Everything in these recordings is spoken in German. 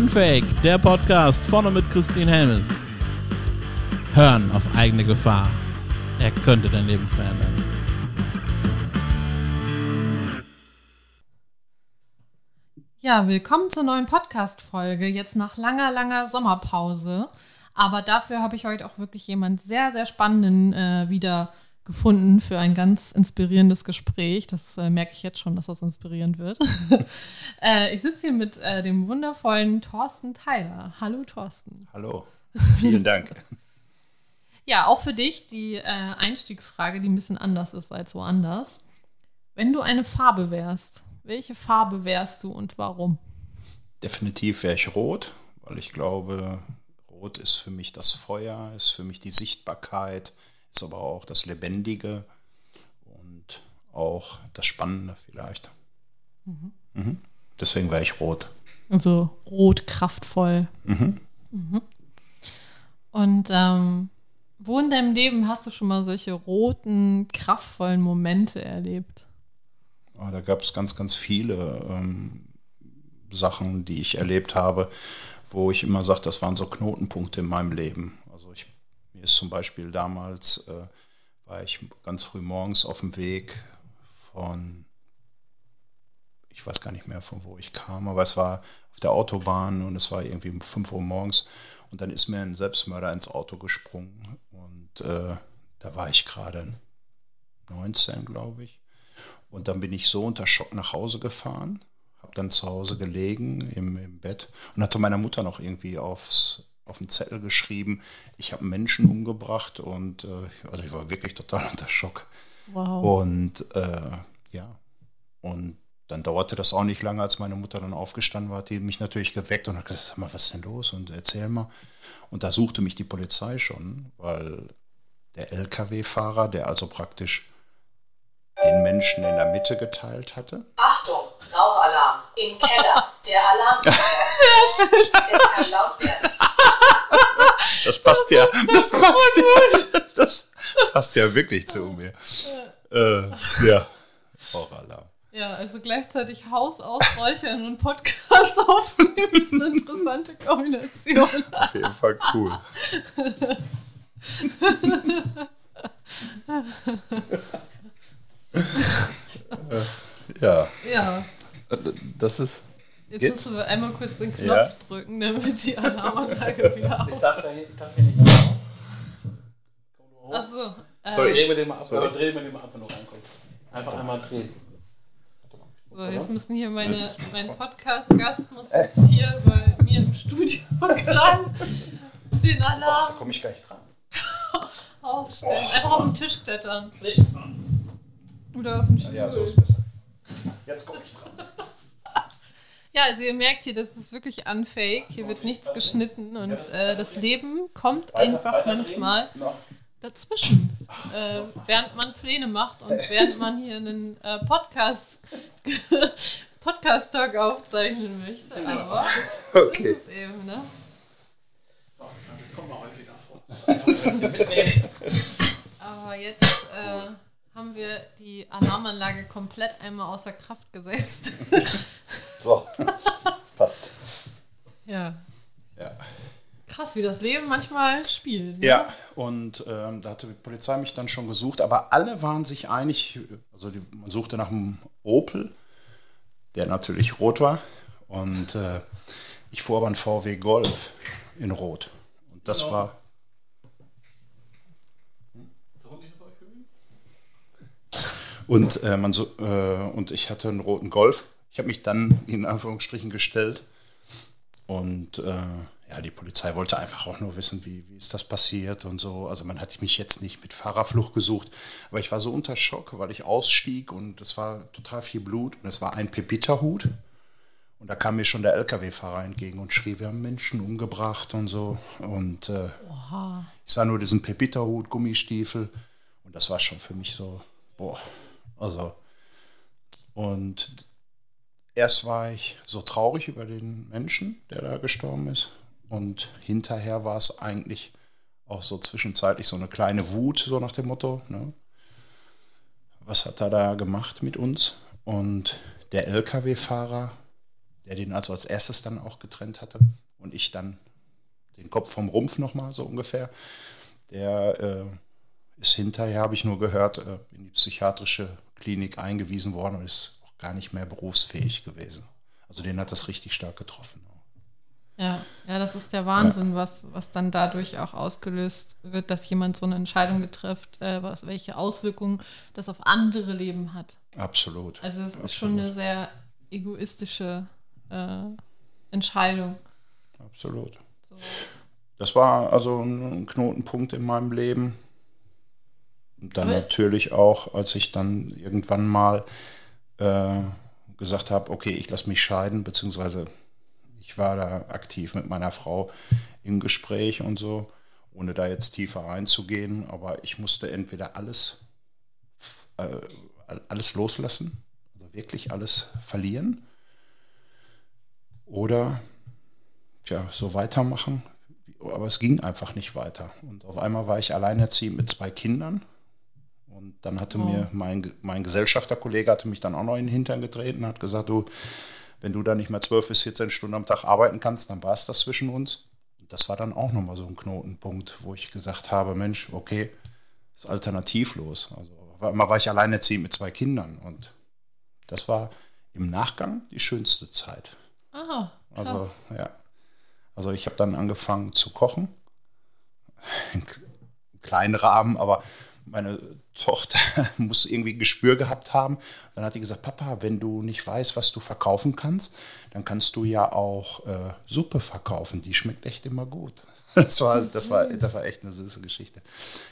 Unfake, der Podcast vorne mit Christine Helmes. Hören auf eigene Gefahr. Er könnte dein Leben verändern. Ja, willkommen zur neuen Podcast-Folge. Jetzt nach langer, langer Sommerpause. Aber dafür habe ich heute auch wirklich jemand sehr, sehr spannenden äh, wieder gefunden für ein ganz inspirierendes Gespräch. Das äh, merke ich jetzt schon, dass das inspirierend wird. äh, ich sitze hier mit äh, dem wundervollen Thorsten Tyler. Hallo Thorsten. Hallo, vielen Dank. ja, auch für dich die äh, Einstiegsfrage, die ein bisschen anders ist als woanders. Wenn du eine Farbe wärst, welche Farbe wärst du und warum? Definitiv wäre ich rot, weil ich glaube, rot ist für mich das Feuer, ist für mich die Sichtbarkeit, ist aber auch das Lebendige und auch das Spannende vielleicht. Mhm. Mhm. Deswegen wäre ich rot. Also rot, kraftvoll. Mhm. mhm. Und ähm, wo in deinem Leben hast du schon mal solche roten, kraftvollen Momente erlebt? Oh, da gab es ganz, ganz viele ähm, Sachen, die ich erlebt habe, wo ich immer sage, das waren so Knotenpunkte in meinem Leben. Mir ist zum Beispiel damals, äh, war ich ganz früh morgens auf dem Weg von, ich weiß gar nicht mehr von wo ich kam, aber es war auf der Autobahn und es war irgendwie um 5 Uhr morgens und dann ist mir ein Selbstmörder ins Auto gesprungen und äh, da war ich gerade 19, glaube ich. Und dann bin ich so unter Schock nach Hause gefahren, habe dann zu Hause gelegen im, im Bett und hatte meiner Mutter noch irgendwie aufs auf den Zettel geschrieben, ich habe Menschen umgebracht und äh, also ich war wirklich total unter Schock. Wow. Und äh, ja, und dann dauerte das auch nicht lange, als meine Mutter dann aufgestanden war, hat die mich natürlich geweckt und hat gesagt, sag mal, was ist denn los? Und erzähl mal. Und da suchte mich die Polizei schon, weil der Lkw-Fahrer, der also praktisch den Menschen in der Mitte geteilt hatte. Achtung, Rauchalarm im Keller. Der Alarm Sehr schön. Es kann passt ja. Das passt ja. Das passt ja wirklich zu mir. Äh, ja. Rauchalarm. Ja, also gleichzeitig Haus ausräuchern und Podcast aufnehmen ist eine interessante Kombination. Auf jeden Fall cool. ja. Ja. Das ist. Jetzt geht's? müssen wir einmal kurz den Knopf ja. drücken, damit die Alarmanlage wieder aus. Ich darf, da, ich darf hier nicht mehr. Achso. Äh, Sorry, drehen wir den mal ab, Sorry. drehen wir den mal ab, wenn du reinkommst. Einfach einmal drehen. So, jetzt müssen hier meine, mein Podcast-Gast muss jetzt hier bei mir im Studio gerade den Alarm. da komme ich gar nicht dran. Ausstellen. Einfach auf den Tisch klettern. Oder auf den Stuhl. Ja, so ist besser. Jetzt komme ich dran. Ja, also ihr merkt hier, das ist wirklich unfake. Hier wird nichts geschnitten und äh, das Leben kommt einfach manchmal dazwischen. Äh, während man Pläne macht und während man hier einen äh, Podcast Podcast-Talk aufzeichnen möchte. Genau. Aber okay. das ist eben, ne? Das kommt mal häufiger vor. Aber jetzt äh, haben wir die Alarmanlage komplett einmal außer Kraft gesetzt. so, das passt. Ja. Ja. Krass, wie das Leben manchmal spielt. Ne? Ja, und ähm, da hatte die Polizei mich dann schon gesucht, aber alle waren sich einig, also die, man suchte nach einem Opel, der natürlich rot war. Und äh, ich fuhr aber einen VW Golf in Rot. Und das genau. war Und, äh, man so, äh, und ich hatte einen roten Golf. Ich habe mich dann in Anführungsstrichen gestellt. Und äh, ja, die Polizei wollte einfach auch nur wissen, wie, wie ist das passiert und so. Also man hat mich jetzt nicht mit Fahrerflucht gesucht, aber ich war so unter Schock, weil ich ausstieg und es war total viel Blut und es war ein Pepita-Hut. Und da kam mir schon der LKW-Fahrer entgegen und schrie, wir haben Menschen umgebracht und so. Und äh, ich sah nur diesen Pepita-Hut, Gummistiefel. Und das war schon für mich so, boah, also, und erst war ich so traurig über den Menschen, der da gestorben ist. Und hinterher war es eigentlich auch so zwischenzeitlich so eine kleine Wut, so nach dem Motto, ne? was hat er da gemacht mit uns? Und der Lkw-Fahrer der den also als erstes dann auch getrennt hatte und ich dann den Kopf vom Rumpf nochmal so ungefähr. Der äh, ist hinterher, habe ich nur gehört, äh, in die psychiatrische Klinik eingewiesen worden und ist auch gar nicht mehr berufsfähig gewesen. Also den hat das richtig stark getroffen. Ja, ja, das ist der Wahnsinn, ja. was, was dann dadurch auch ausgelöst wird, dass jemand so eine Entscheidung trifft, äh, was, welche Auswirkungen das auf andere Leben hat. Absolut. Also es Absolut. ist schon eine sehr egoistische äh, Entscheidung. Absolut. So. Das war also ein Knotenpunkt in meinem Leben. Und dann Aber natürlich auch, als ich dann irgendwann mal äh, gesagt habe, okay, ich lasse mich scheiden, beziehungsweise ich war da aktiv mit meiner Frau im Gespräch und so, ohne da jetzt tiefer einzugehen, aber ich musste entweder alles, äh, alles loslassen, also wirklich alles verlieren, oder ja, so weitermachen. Aber es ging einfach nicht weiter. Und auf einmal war ich alleinerziehend mit zwei Kindern und dann hatte oh. mir mein, mein Gesellschafterkollege hatte mich dann auch noch in den Hintern getreten und hat gesagt, du, wenn du da nicht mehr 12 bis 14 Stunden am Tag arbeiten kannst, dann war es das zwischen uns. Und das war dann auch nochmal so ein Knotenpunkt, wo ich gesagt habe, Mensch, okay, ist alternativlos. Also immer war ich alleinerziehend mit zwei Kindern und das war im Nachgang die schönste Zeit. Aha, also ja, also ich habe dann angefangen zu kochen, im kleinen Rahmen, aber meine Tochter muss irgendwie ein Gespür gehabt haben. Dann hat die gesagt, Papa, wenn du nicht weißt, was du verkaufen kannst, dann kannst du ja auch äh, Suppe verkaufen. Die schmeckt echt immer gut. Das war, das, war, das war echt eine süße Geschichte.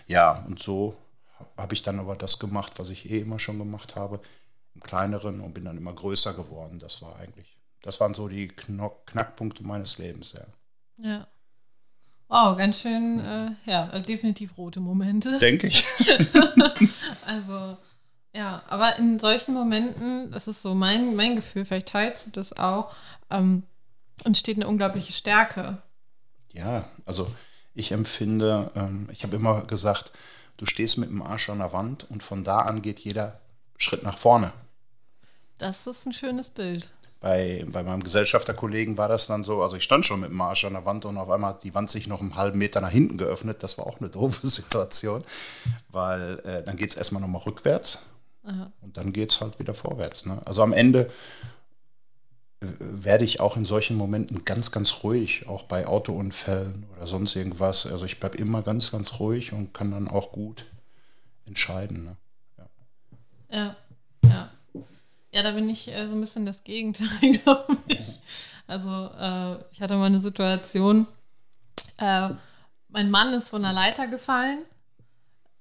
Ja, und so habe ich dann aber das gemacht, was ich eh immer schon gemacht habe, im kleineren und bin dann immer größer geworden. Das war eigentlich, das waren so die Knackpunkte meines Lebens, ja. Ja. Wow, ganz schön, äh, ja, äh, definitiv rote Momente. Denke ich. also, ja, aber in solchen Momenten, das ist so mein, mein Gefühl, vielleicht teilst du das auch, ähm, entsteht eine unglaubliche Stärke. Ja, also ich empfinde, ähm, ich habe immer gesagt, du stehst mit dem Arsch an der Wand und von da an geht jeder Schritt nach vorne. Das ist ein schönes Bild bei, bei meinem Gesellschafterkollegen war das dann so, also ich stand schon mit dem Arsch an der Wand und auf einmal hat die Wand sich noch einen halben Meter nach hinten geöffnet. Das war auch eine doofe Situation, weil äh, dann geht es erstmal nochmal rückwärts Aha. und dann geht es halt wieder vorwärts. Ne? Also am Ende werde ich auch in solchen Momenten ganz, ganz ruhig, auch bei Autounfällen oder sonst irgendwas. Also ich bleibe immer ganz, ganz ruhig und kann dann auch gut entscheiden. Ne? Ja. ja. ja. Ja, da bin ich äh, so ein bisschen das Gegenteil, glaube ich. Also äh, ich hatte mal eine Situation, äh, mein Mann ist von der Leiter gefallen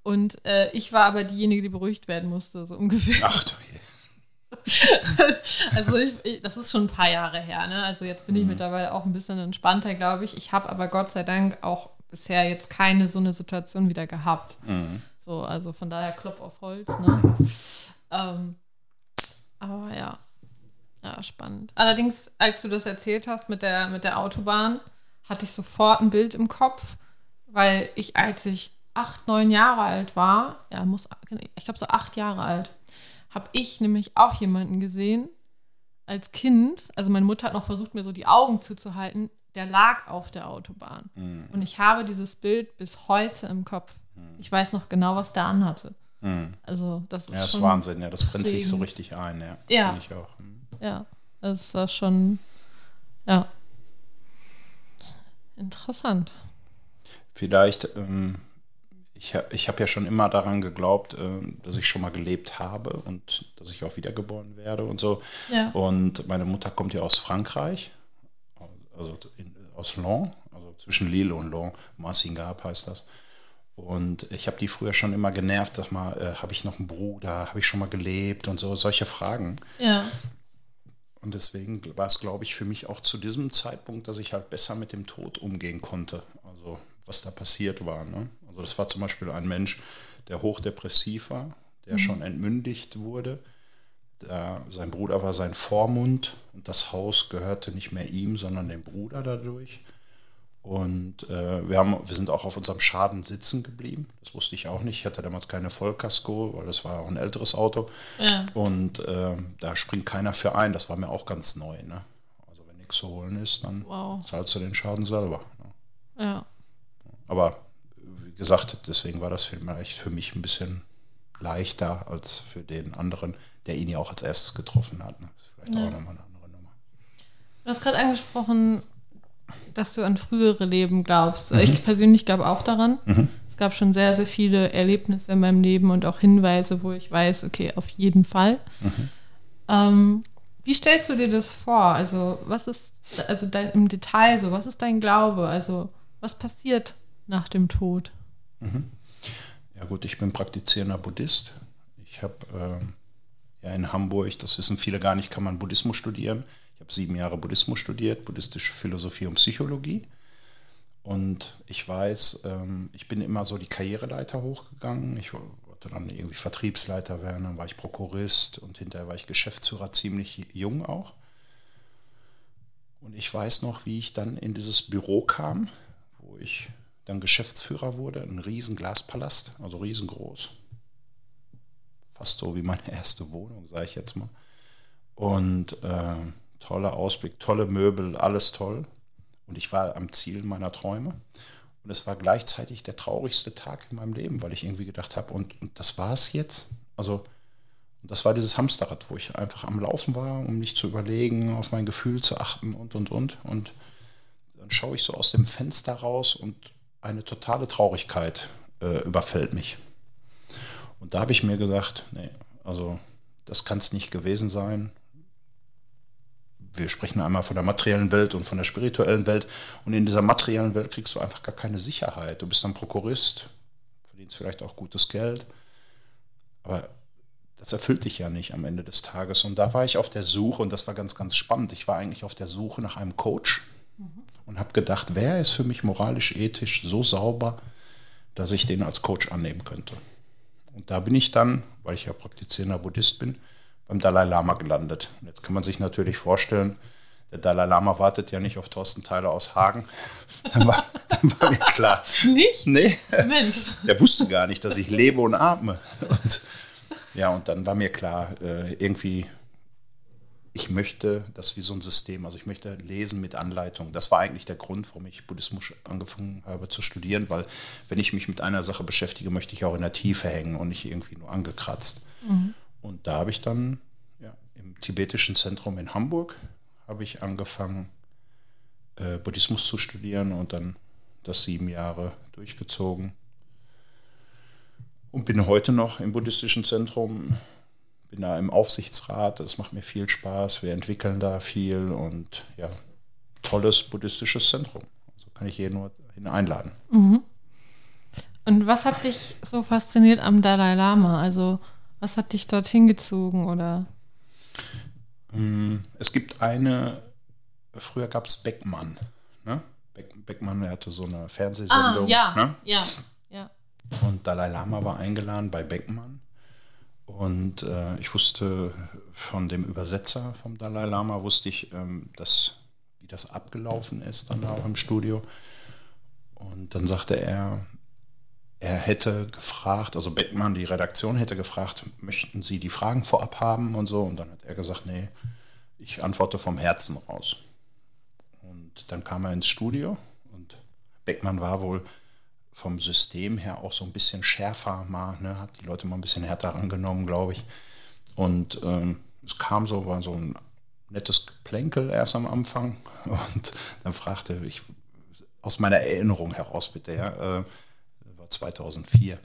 und äh, ich war aber diejenige, die beruhigt werden musste, so ungefähr. Ach du je. also ich, ich, das ist schon ein paar Jahre her, ne? Also jetzt bin ich mhm. mittlerweile auch ein bisschen entspannter, glaube ich. Ich habe aber Gott sei Dank auch bisher jetzt keine so eine Situation wieder gehabt. Mhm. So, also von daher Klopf auf Holz, ne? Ähm, aber ja. Ja, spannend. Allerdings, als du das erzählt hast mit der, mit der Autobahn, hatte ich sofort ein Bild im Kopf, weil ich, als ich acht, neun Jahre alt war, ja, muss, ich glaube so acht Jahre alt, habe ich nämlich auch jemanden gesehen als Kind. Also meine Mutter hat noch versucht, mir so die Augen zuzuhalten. Der lag auf der Autobahn. Mhm. Und ich habe dieses Bild bis heute im Kopf. Mhm. Ich weiß noch genau, was der anhatte. Mhm. Also das ist Ja, das ist Wahnsinn, ja. Das brennt sich so richtig ein, ja. Ja. Ich auch. Mhm. Ja, das war schon, ja. Interessant. Vielleicht, ähm, ich, ich habe ja schon immer daran geglaubt, äh, dass ich schon mal gelebt habe und dass ich auch wiedergeboren werde und so. Ja. Und meine Mutter kommt ja aus Frankreich, also in, aus Lens, also zwischen Lille und Lens, Massingab heißt das. Und ich habe die früher schon immer genervt, sag mal, äh, habe ich noch einen Bruder, habe ich schon mal gelebt und so, solche Fragen. Ja. Und deswegen war es, glaube ich, für mich auch zu diesem Zeitpunkt, dass ich halt besser mit dem Tod umgehen konnte. Also was da passiert war. Ne? Also das war zum Beispiel ein Mensch, der hochdepressiv war, der mhm. schon entmündigt wurde. Der, sein Bruder war sein Vormund und das Haus gehörte nicht mehr ihm, sondern dem Bruder dadurch. Und äh, wir, haben, wir sind auch auf unserem Schaden sitzen geblieben. Das wusste ich auch nicht. Ich hatte damals keine Vollkasko, weil das war auch ein älteres Auto. Ja. Und äh, da springt keiner für ein. Das war mir auch ganz neu. Ne? nichts zu holen ist, dann Wow. zahlst du den Schaden selber. Ne? Ja. Aber wie gesagt, deswegen war das vielleicht für mich ein bisschen leichter als für den anderen, der ihn ja auch als erstes getroffen hat. Ne? Das ist vielleicht Ja. auch nochmal eine andere Nummer. Du hast gerade angesprochen, dass du an frühere Leben glaubst. Mhm. Ich persönlich glaube auch daran. Es gab schon sehr, sehr viele Erlebnisse in meinem Leben und auch Hinweise, wo ich weiß, okay, auf jeden Fall. Mhm. Ähm, wie stellst du dir das vor? Also, was ist, also dein, im Detail so, was ist dein Glaube? Also, was passiert nach dem Tod? Ja gut, ich bin praktizierender Buddhist. Ich habe ähm, ja in Hamburg, das wissen viele gar nicht, kann man Buddhismus studieren. Habe sieben Jahre Buddhismus studiert, buddhistische Philosophie und Psychologie. Und ich weiß, ähm, ich bin immer so die Karriereleiter hochgegangen. Ich wollte dann irgendwie Vertriebsleiter werden, dann war ich Prokurist und hinterher war ich Geschäftsführer, ziemlich jung auch. Und ich weiß noch, wie ich dann in dieses Büro kam, wo ich dann Geschäftsführer wurde, ein riesen Glaspalast, also riesengroß. Fast so wie meine erste Wohnung, sage ich jetzt mal. Und äh, toller Ausblick, tolle Möbel, alles toll. Und ich war am Ziel meiner Träume. Und es war gleichzeitig der traurigste Tag in meinem Leben, weil ich irgendwie gedacht habe, und, und das war es jetzt. Also, das war dieses Hamsterrad, wo ich einfach am Laufen war, um nicht zu überlegen, auf mein Gefühl zu achten und, und, und. Und dann schaue ich so aus dem Fenster raus und eine totale Traurigkeit äh, überfällt mich. Und da habe ich mir gesagt, nee, also das kann es nicht gewesen sein. Wir sprechen einmal von der materiellen Welt und von der spirituellen Welt. Und in dieser materiellen Welt kriegst du einfach gar keine Sicherheit. Du bist dann Prokurist, verdienst vielleicht auch gutes Geld. Aber das erfüllt dich ja nicht am Ende des Tages. Und da war ich auf der Suche, und das war ganz, ganz spannend. Ich war eigentlich auf der Suche nach einem Coach und habe gedacht, wer ist für mich moralisch, ethisch so sauber, dass ich den als Coach annehmen könnte. Und da bin ich dann, weil ich ja praktizierender Buddhist bin, beim Dalai Lama gelandet. Und jetzt kann man sich natürlich vorstellen, der Dalai Lama wartet ja nicht auf Thorsten Theiler aus Hagen. Dann war, dann war mir klar, Nicht? nee, Mensch. der wusste gar nicht, dass ich lebe und atme. Und, ja, und dann war mir klar, äh, irgendwie, ich möchte das wie so ein System, also ich möchte lesen mit Anleitung. Das war eigentlich der Grund, warum ich Buddhismus angefangen habe zu studieren, weil wenn ich mich mit einer Sache beschäftige, möchte ich auch in der Tiefe hängen und nicht irgendwie nur angekratzt. Und da habe ich dann ja, im tibetischen Zentrum in Hamburg habe ich angefangen, äh, Buddhismus zu studieren und dann das sieben Jahre durchgezogen. Und bin heute noch im buddhistischen Zentrum, bin da im Aufsichtsrat, das macht mir viel Spaß, wir entwickeln da viel und ja, tolles buddhistisches Zentrum. Also kann ich jeden nur einladen. Und was hat dich so fasziniert am Dalai Lama? Also, was hat dich dorthin gezogen oder? Es gibt eine, früher gab es Beckmann. Ne? Beck, Beckmann, der hatte so eine Fernsehsendung. Ne? Ah, ja, ja. Und Dalai Lama war eingeladen bei Beckmann. Und äh, ich wusste von dem Übersetzer vom Dalai Lama, wusste ich, ähm, dass, wie das abgelaufen ist dann auch im Studio. Und dann sagte er, er hätte gefragt, also Beckmann, die Redaktion hätte gefragt, möchten Sie die Fragen vorab haben und so. Und dann hat er gesagt, nee, ich antworte vom Herzen raus. Und dann kam er ins Studio und Beckmann war wohl vom System her auch so ein bisschen schärfer mal, ne, hat die Leute mal ein bisschen härter angenommen, glaube ich. Und ähm, es kam so, war so ein nettes Geplänkel erst am Anfang. Und dann fragte ich, aus meiner Erinnerung heraus bitte, ja, äh, war 2004,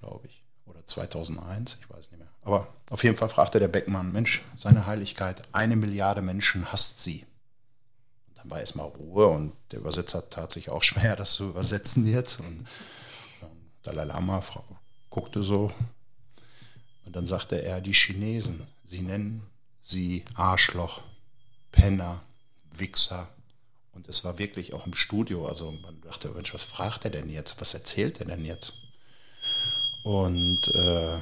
glaube ich, oder 2001, ich weiß nicht mehr. Aber auf jeden Fall fragte der Beckmann, Mensch, seine Heiligkeit, eine Milliarde Menschen hasst sie. Und dann war erstmal Ruhe und der Übersetzer tat sich auch schwer, das zu übersetzen jetzt. Und ähm, Dalai Lama guckte so und dann sagte er, die Chinesen, sie nennen sie Arschloch, Penner, Wichser. Und es war wirklich auch im Studio, also man dachte, Mensch, was fragt er denn jetzt? Was erzählt er denn jetzt? Und äh,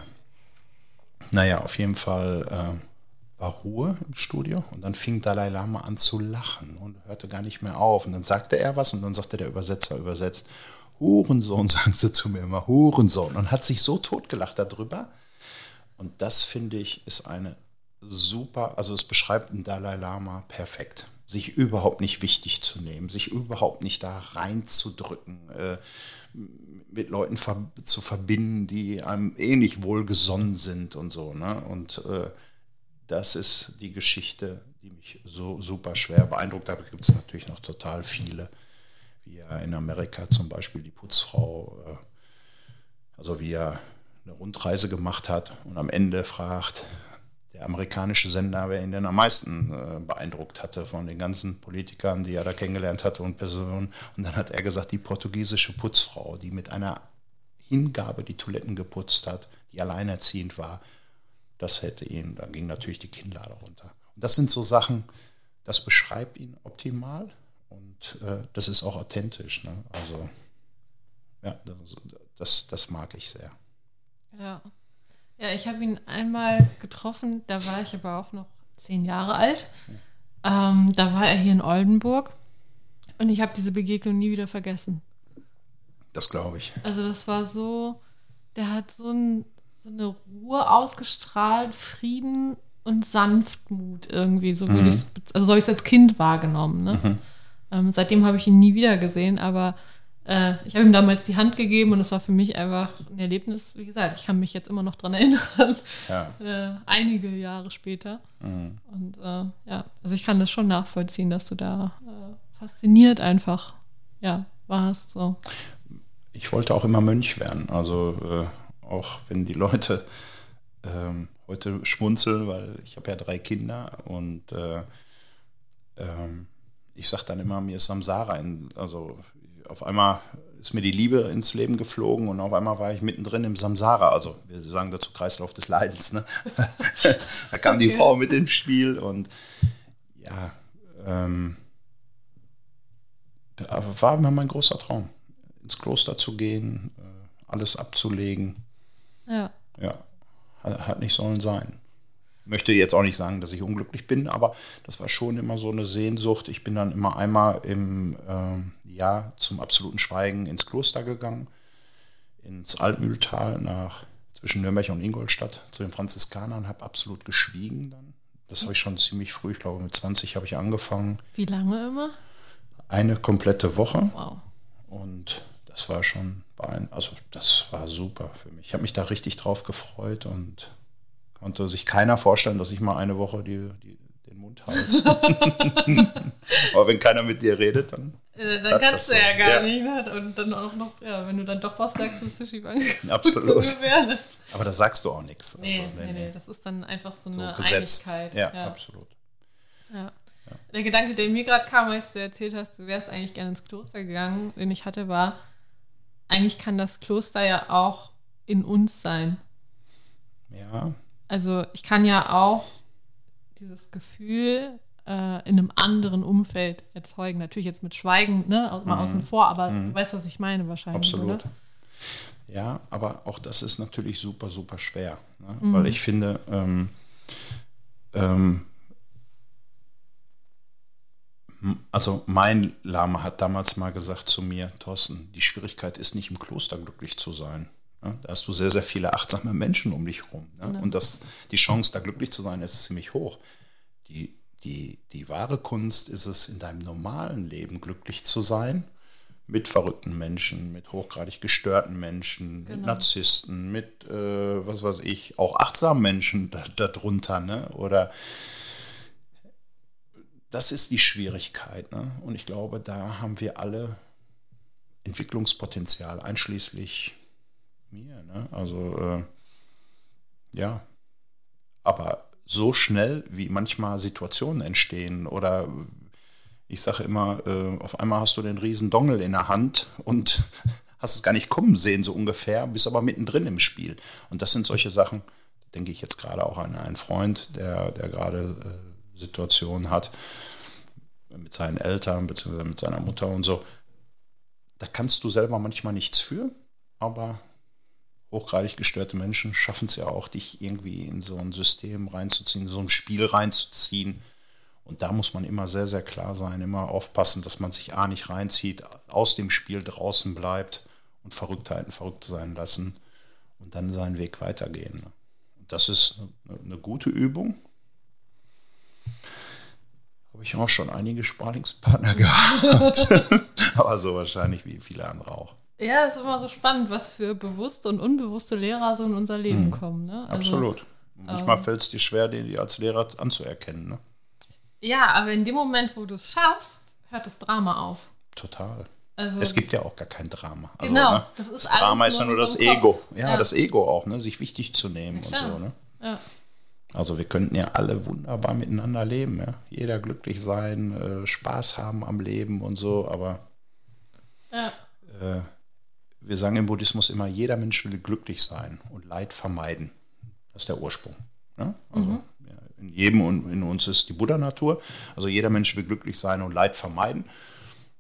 naja, auf jeden Fall äh, war Ruhe im Studio und dann fing Dalai Lama an zu lachen und hörte gar nicht mehr auf. Und dann sagte er was und dann sagte der Übersetzer übersetzt, Hurensohn, sagen sie zu mir immer, Hurensohn. Und hat sich so totgelacht darüber. Und das finde ich ist eine super, also es beschreibt den Dalai Lama perfekt. Sich überhaupt nicht wichtig zu nehmen, sich überhaupt nicht da reinzudrücken, äh, mit Leuten ver zu verbinden, die einem eh nicht wohlgesonnen sind und so. Ne? Und äh, das ist die Geschichte, die mich so super schwer beeindruckt. Da gibt es natürlich noch total viele, wie ja in Amerika zum Beispiel die Putzfrau, äh, also wie er eine Rundreise gemacht hat und am Ende fragt, der amerikanische Sender, wer ihn denn am meisten äh, beeindruckt hatte von den ganzen Politikern, die er da kennengelernt hatte und Personen. Und dann hat er gesagt, die portugiesische Putzfrau, die mit einer Hingabe die Toiletten geputzt hat, die alleinerziehend war, das hätte ihn, da ging natürlich die Kinnlade runter. Und das sind so Sachen, das beschreibt ihn optimal und äh, das ist auch authentisch. Ne? Also, ja, das, das mag ich sehr. Ja. Ja, ich habe ihn einmal getroffen, da war ich aber auch noch zehn Jahre alt. Ähm, da war er hier in Oldenburg und ich habe diese Begegnung nie wieder vergessen. Das glaube ich. Also das war so, der hat so, ein, so eine Ruhe ausgestrahlt, Frieden und Sanftmut irgendwie, so mhm. ich also so habe ich es als Kind wahrgenommen. Ne? Mhm. Ähm, seitdem habe ich ihn nie wieder gesehen, aber äh, ich habe ihm damals die Hand gegeben und es war für mich einfach ein Erlebnis. Wie gesagt, ich kann mich jetzt immer noch daran erinnern. Ja. Äh, einige Jahre später. Mhm. Und äh, ja, also ich kann das schon nachvollziehen, dass du da äh, fasziniert einfach ja, warst. So. Ich wollte auch immer Mönch werden. Also äh, auch wenn die Leute ähm, heute schmunzeln, weil ich habe ja drei Kinder und äh, ähm, ich sage dann immer, mir ist Samsara, in, also auf einmal ist mir die Liebe ins Leben geflogen und auf einmal war ich mittendrin im Samsara, also wir sagen dazu Kreislauf des Leidens. Ne? da kam die Frau mit ins Spiel und ja, ähm, war immer mein großer Traum, ins Kloster zu gehen, äh, alles abzulegen. Ja. Ja, hat nicht sollen sein möchte jetzt auch nicht sagen, dass ich unglücklich bin, aber das war schon immer so eine Sehnsucht. Ich bin dann immer einmal im äh, Jahr zum absoluten Schweigen ins Kloster gegangen, ins Altmühltal nach zwischen Nürnberg und Ingolstadt zu den Franziskanern, habe absolut geschwiegen dann. Das habe ich schon ziemlich früh, ich glaube mit 20 habe ich angefangen. Wie lange immer? Eine komplette Woche. Wow. Und das war schon, also das war super für mich. Ich habe mich da richtig drauf gefreut und Konnte sich keiner vorstellen, dass ich mal eine Woche die, die den Mund halte. Aber wenn keiner mit dir redet, dann. Äh, dann kannst du ja gar ja. nicht. Ne? Und dann auch noch, ja, wenn du dann doch was sagst, bist du schief angeguckt. Absolut. Aber da sagst du auch nichts. Nee, also, nee, nee, das ist dann einfach so, so eine gesetzt. Einigkeit. Ja, ja. absolut. Ja. Der Gedanke, der mir gerade kam, als du erzählt hast, du wärst eigentlich gerne ins Kloster gegangen, den ich hatte, war, eigentlich kann das Kloster ja auch in uns sein. Ja. Also ich kann ja auch dieses Gefühl äh, in einem anderen Umfeld erzeugen. Natürlich jetzt mit Schweigen, ne, mal mhm. außen vor, aber mhm. du weißt, was ich meine wahrscheinlich. Absolut. Oder? Ja, aber auch das ist natürlich super, super schwer. Ne? Mhm. Weil ich finde, ähm, ähm, also mein Lama hat damals mal gesagt zu mir, Thorsten, die Schwierigkeit ist nicht im Kloster glücklich zu sein. Da hast du sehr, sehr viele achtsame Menschen um dich herum. Ne? Und das, die Chance, da glücklich zu sein, ist ziemlich hoch. Die, die, die wahre Kunst ist es, in deinem normalen Leben glücklich zu sein. Mit verrückten Menschen, mit hochgradig gestörten Menschen, genau. mit Narzissten, mit, äh, was weiß ich, auch achtsamen Menschen darunter. Ne? Oder das ist die Schwierigkeit. Ne? Und ich glaube, da haben wir alle Entwicklungspotenzial, einschließlich mir. Ne? Also äh, ja, aber so schnell, wie manchmal Situationen entstehen oder ich sage immer, äh, auf einmal hast du den riesen Dongel in der Hand und hast es gar nicht kommen sehen, so ungefähr, bist aber mittendrin im Spiel. Und das sind solche Sachen, denke ich jetzt gerade auch an einen Freund, der, der gerade äh, Situationen hat mit seinen Eltern bzw. mit seiner Mutter und so. Da kannst du selber manchmal nichts für, aber hochgradig gestörte Menschen schaffen es ja auch, dich irgendwie in so ein System reinzuziehen, in so ein Spiel reinzuziehen. Und da muss man immer sehr, sehr klar sein, immer aufpassen, dass man sich A nicht reinzieht, aus dem Spiel draußen bleibt und Verrücktheiten verrückt sein lassen und dann seinen Weg weitergehen. Und das ist eine, eine gute Übung. Habe ich auch schon einige Sparlingspartner gehabt. Aber so wahrscheinlich wie viele andere auch. Ja, das ist immer so spannend, was für bewusste und unbewusste Lehrer so in unser Leben kommen. Ne? Also, Absolut. Manchmal fällt es dir schwer, die als Lehrer anzuerkennen. Ne? Ja, aber in dem Moment, wo du es schaffst, hört das Drama auf. Total. Also, Es gibt ja auch gar kein Drama. Also, Genau, ne, das ist das alles Drama ist ja nur das Ego. Ja, Ja. das Ego auch, ne? sich wichtig zu nehmen und klar. so. Ne? ja. Also wir könnten ja alle wunderbar miteinander leben. Ja? Jeder glücklich sein, äh, Spaß haben am Leben und so. Aber Ja. äh, wir sagen im Buddhismus immer, jeder Mensch will glücklich sein und Leid vermeiden. Das ist der Ursprung. Ne? Also Mhm. ja, in jedem und in uns ist die Buddha-Natur. Also jeder Mensch will glücklich sein und Leid vermeiden.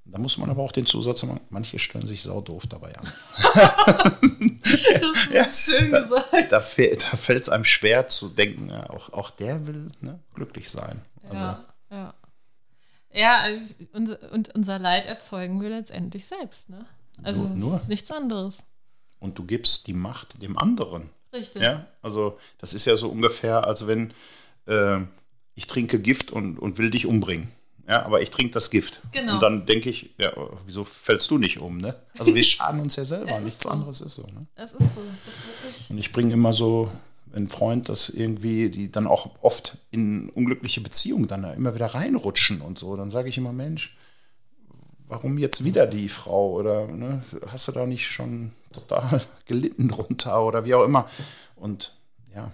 Da muss man aber auch den Zusatz machen, manche stellen sich saudoof dabei an. Das ist schön gesagt. Da, da fällt es einem schwer zu denken, ja, auch, auch der will ne, glücklich sein. Also, Ja, ja. Ja, äh, unser, und unser Leid erzeugen wir letztendlich selbst, ne? Also Nur- nur. nichts anderes. Und du gibst die Macht dem anderen. Richtig. Ja, also das ist ja so ungefähr, als wenn äh, ich trinke Gift und, und will dich umbringen. Ja, aber ich trinke das Gift. Genau. Und dann denke ich, ja, wieso fällst du nicht um? Ne? Also wir schaden uns ja selber, nichts so. anderes ist so. Ne? Es ist so. Es ist wirklich. Und ich bringe immer so einen Freund, dass irgendwie, die dann auch oft in unglückliche Beziehungen dann da immer wieder reinrutschen und so. Dann sage ich immer, Mensch, warum jetzt wieder die Frau? Oder ne, hast du da nicht schon total gelitten drunter oder wie auch immer? Und ja,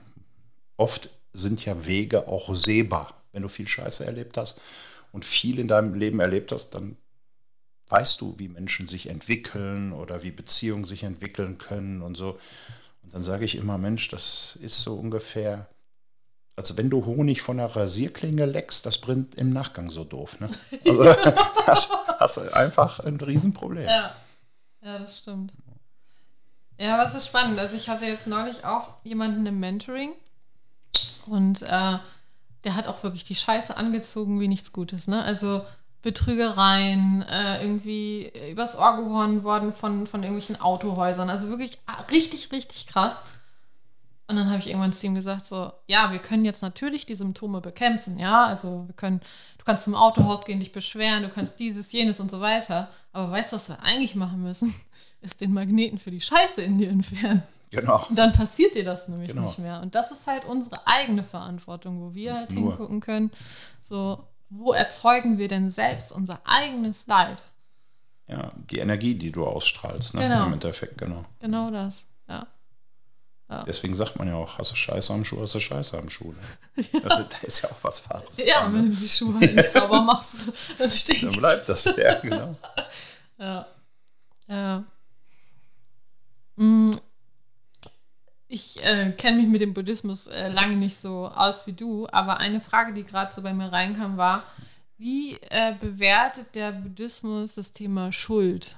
oft sind ja Wege auch sehbar. Wenn du viel Scheiße erlebt hast und viel in deinem Leben erlebt hast, dann weißt du, wie Menschen sich entwickeln oder wie Beziehungen sich entwickeln können und so. Und dann sage ich immer, Mensch, das ist so ungefähr, als wenn du Honig von einer Rasierklinge leckst, das brennt im Nachgang so doof. Ne? Also das hast du einfach ein Riesenproblem. Ja. Ja, das stimmt. Ja, aber es ist spannend. Also ich hatte jetzt neulich auch jemanden im Mentoring und äh, der hat auch wirklich die Scheiße angezogen wie nichts Gutes. Ne? Also Betrügereien, äh, irgendwie übers Ohr gehauen worden von, von irgendwelchen Autohäusern. Also wirklich ah, richtig, richtig krass. Und dann habe ich irgendwann zu ihm gesagt, so, ja, wir können jetzt natürlich die Symptome bekämpfen, ja, also wir können, du kannst zum Autohaus gehen, dich beschweren, du kannst dieses, jenes und so weiter. Aber weißt du, was wir eigentlich machen müssen? Ist den Magneten für die Scheiße in dir entfernen. Genau. Und dann passiert dir das nämlich Genau. nicht mehr. Und das ist halt unsere eigene Verantwortung, wo wir halt Nur. hingucken können, so, wo erzeugen wir denn selbst unser eigenes Leid? Ja, die Energie, die du ausstrahlst, ne? Genau. im Endeffekt, genau. Genau das, ja. Deswegen sagt man ja auch, hast du Scheiße am Schuh, hast du Scheiße am Schuh. Ne? Das, ist, da ist ja auch was Wahres. Ja, dran, wenn ne? du die Schuhe halt nicht sauber machst, dann Dann stinkt bleibt das, ja, genau. Ja. Ja. Mm, Ich äh, kenne mich mit dem Buddhismus äh, lange nicht so aus wie du, aber eine Frage, die gerade so bei mir reinkam, war, wie äh, bewertet der Buddhismus das Thema Schuld?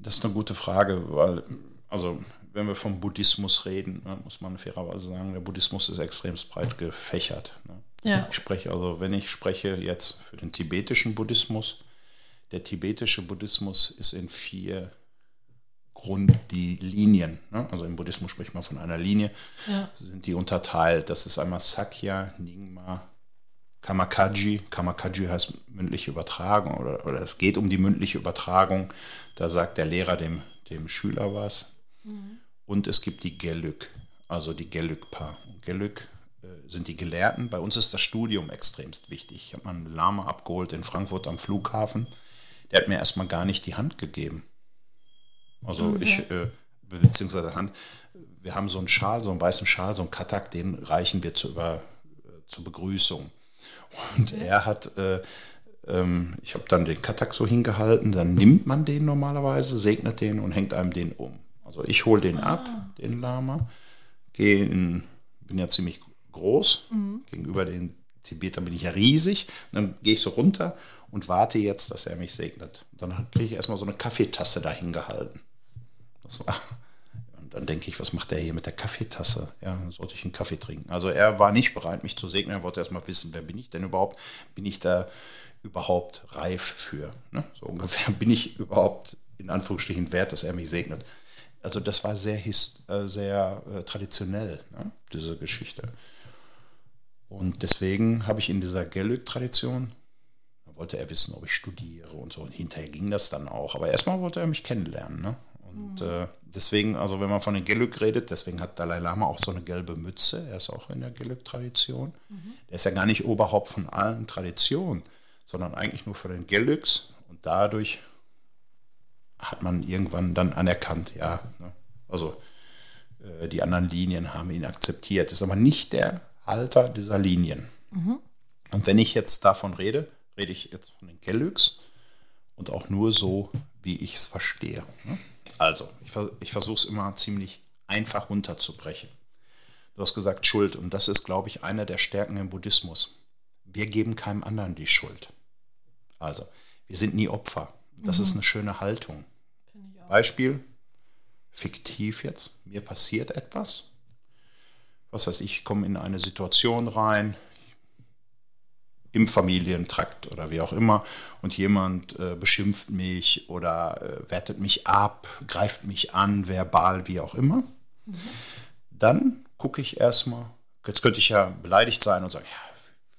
Das ist eine gute Frage, weil, also, wenn wir vom Buddhismus reden, ne, muss man fairerweise sagen, der Buddhismus ist extremst breit gefächert. Ne? Ja. Ich spreche, also, wenn ich spreche jetzt für den tibetischen Buddhismus, der tibetische Buddhismus ist in vier Grundlinien. Ne? Also im Buddhismus spricht man von einer Linie, Ja. sind die unterteilt. Das ist einmal Sakya, Nyingma, Kamakaji. Kamakaji heißt mündliche Übertragung oder, oder es geht um die mündliche Übertragung. Da sagt der Lehrer dem, dem Schüler was. Und es gibt die Gelük, also die Gelükpa. Und Gelük äh, sind die Gelehrten. Bei uns ist das Studium extremst wichtig. Ich habe mal einen Lama abgeholt in Frankfurt am Flughafen. Der hat mir erstmal gar nicht die Hand gegeben. Also ich, äh, beziehungsweise Hand, wir haben so einen Schal, so einen weißen Schal, so einen Katak, den reichen wir zur, über, äh, zur Begrüßung. Und er hat, äh, ähm, ich habe dann den Katak so hingehalten, dann nimmt man den normalerweise, segnet den und hängt einem den um. Also ich hole den ab, den Lama, gehe in, bin ja ziemlich groß, gegenüber den Tibeter bin ich ja riesig, und dann gehe ich so runter und warte jetzt, dass er mich segnet. Dann kriege ich erstmal so eine Kaffeetasse dahin gehalten. Das war, dann denke ich, was macht der hier mit der Kaffeetasse? Ja, sollte ich einen Kaffee trinken. Also er war nicht bereit, mich zu segnen. Er wollte erstmal wissen, wer bin ich denn überhaupt? Bin ich da überhaupt reif für? Ne? So ungefähr bin ich überhaupt in Anführungsstrichen wert, dass er mich segnet. Also das war sehr, äh, sehr äh, traditionell, ne? diese Geschichte. Und deswegen habe ich in dieser Gelück-Tradition, da wollte er wissen, ob ich studiere und so. Und hinterher ging das dann auch. Aber erstmal wollte er mich kennenlernen. Ne? Und äh, deswegen, also wenn man von den Gelück redet, deswegen hat Dalai Lama auch so eine gelbe Mütze. Er ist auch in der Gelück-Tradition. Der ist ja gar nicht Oberhaupt von allen Traditionen, sondern eigentlich nur für den Gelüks. Und dadurch hat man irgendwann dann anerkannt, ja, ne? also äh, die anderen Linien haben ihn akzeptiert. Ist aber nicht der Halter dieser Linien. Und wenn ich jetzt davon rede, rede ich jetzt von den Gelüks und auch nur so, wie ich es verstehe. ne? Also, ich, ich versuche es immer ziemlich einfach runterzubrechen. Du hast gesagt Schuld und das ist, glaube ich, eine der Stärken im Buddhismus. Wir geben keinem anderen die Schuld. Also, wir sind nie Opfer. Das ist eine schöne Haltung. Beispiel, fiktiv jetzt, mir passiert etwas. Was weiß ich, ich komme in eine Situation rein, im Familientrakt oder wie auch immer, und jemand äh, beschimpft mich oder äh, wertet mich ab, greift mich an, verbal, wie auch immer. Dann gucke ich erstmal, jetzt könnte ich ja beleidigt sein und sagen, ja,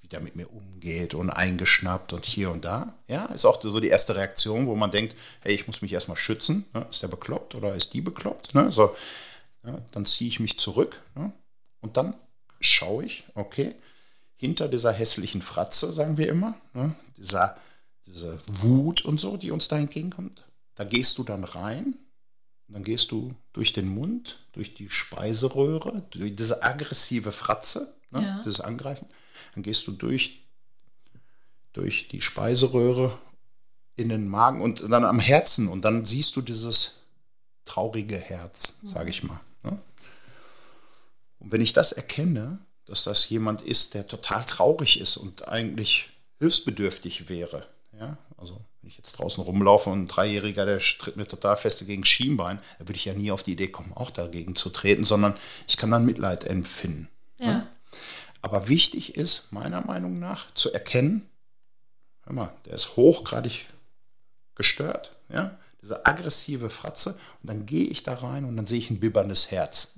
wie der mit mir umgeht und eingeschnappt und hier und da. Ja, ist auch so die erste Reaktion, wo man denkt, hey, ich muss mich erstmal schützen. Ne? Ist der bekloppt oder ist die bekloppt? Ne? So, ja, dann ziehe ich mich zurück ne? und dann schaue ich, okay, hinter dieser hässlichen Fratze, sagen wir immer, ne? dieser, diese Wut und so, die uns da entgegenkommt, da gehst du dann rein und dann gehst du durch den Mund, durch die Speiseröhre, durch diese aggressive Fratze, ne? Ja. dieses Angreifen, dann gehst du durch, durch die Speiseröhre in den Magen und dann am Herzen und dann siehst du dieses traurige Herz, sage ich mal. Ne? Und wenn ich das erkenne, dass das jemand ist, der total traurig ist und eigentlich hilfsbedürftig wäre, ja, also wenn ich jetzt draußen rumlaufe und ein Dreijähriger, der tritt mir total fest gegen Schienbein, da würde ich ja nie auf die Idee kommen, auch dagegen zu treten, sondern ich kann dann Mitleid empfinden. Ja. Aber wichtig ist, meiner Meinung nach, zu erkennen, hör mal, der ist hochgradig gestört, ja, diese aggressive Fratze, und dann gehe ich da rein und dann sehe ich ein bibberndes Herz.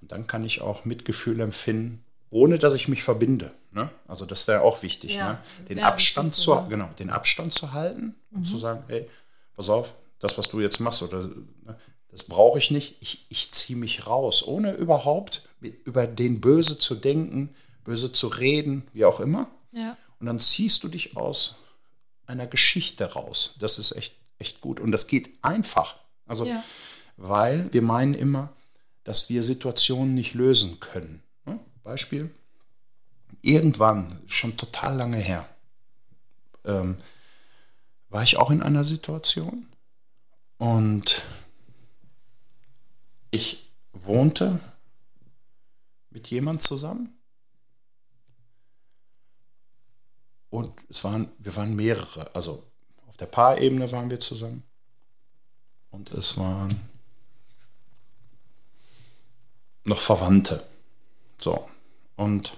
Und dann kann ich auch Mitgefühl empfinden, ohne dass ich mich verbinde. Ne? Also das ist ja auch wichtig, Ja, ne? den Abstand wichtig zu, genau, den Abstand zu halten und zu sagen, hey, pass auf, das, was du jetzt machst, oder ne, das brauche ich nicht. Ich, ich ziehe mich raus, ohne überhaupt mit, über den Böse zu denken, böse zu reden, wie auch immer. Ja. Und dann ziehst du dich aus einer Geschichte raus. Das ist echt, echt gut. Und das geht einfach. Also, Ja. weil wir meinen immer, dass wir Situationen nicht lösen können. Beispiel, irgendwann, schon total lange her, ähm, war ich auch in einer Situation und ich wohnte mit jemand zusammen und es waren, wir waren mehrere, also auf der Paarebene waren wir zusammen und es waren noch Verwandte. So. Und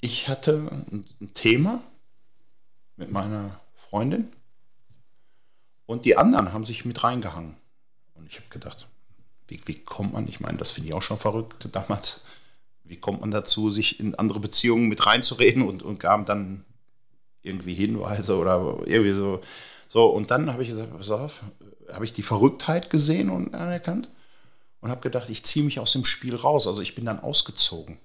ich hatte ein Thema mit meiner Freundin und die anderen haben sich mit reingehangen. Und ich habe gedacht, wie, wie kommt man, ich meine, das finde ich auch schon verrückt damals, wie kommt man dazu, sich in andere Beziehungen mit reinzureden und, und gaben dann irgendwie Hinweise oder irgendwie so. So, und dann habe ich gesagt, pass auf, habe ich die Verrücktheit gesehen und anerkannt und habe gedacht, ich ziehe mich aus dem Spiel raus. Also ich bin dann ausgezogen.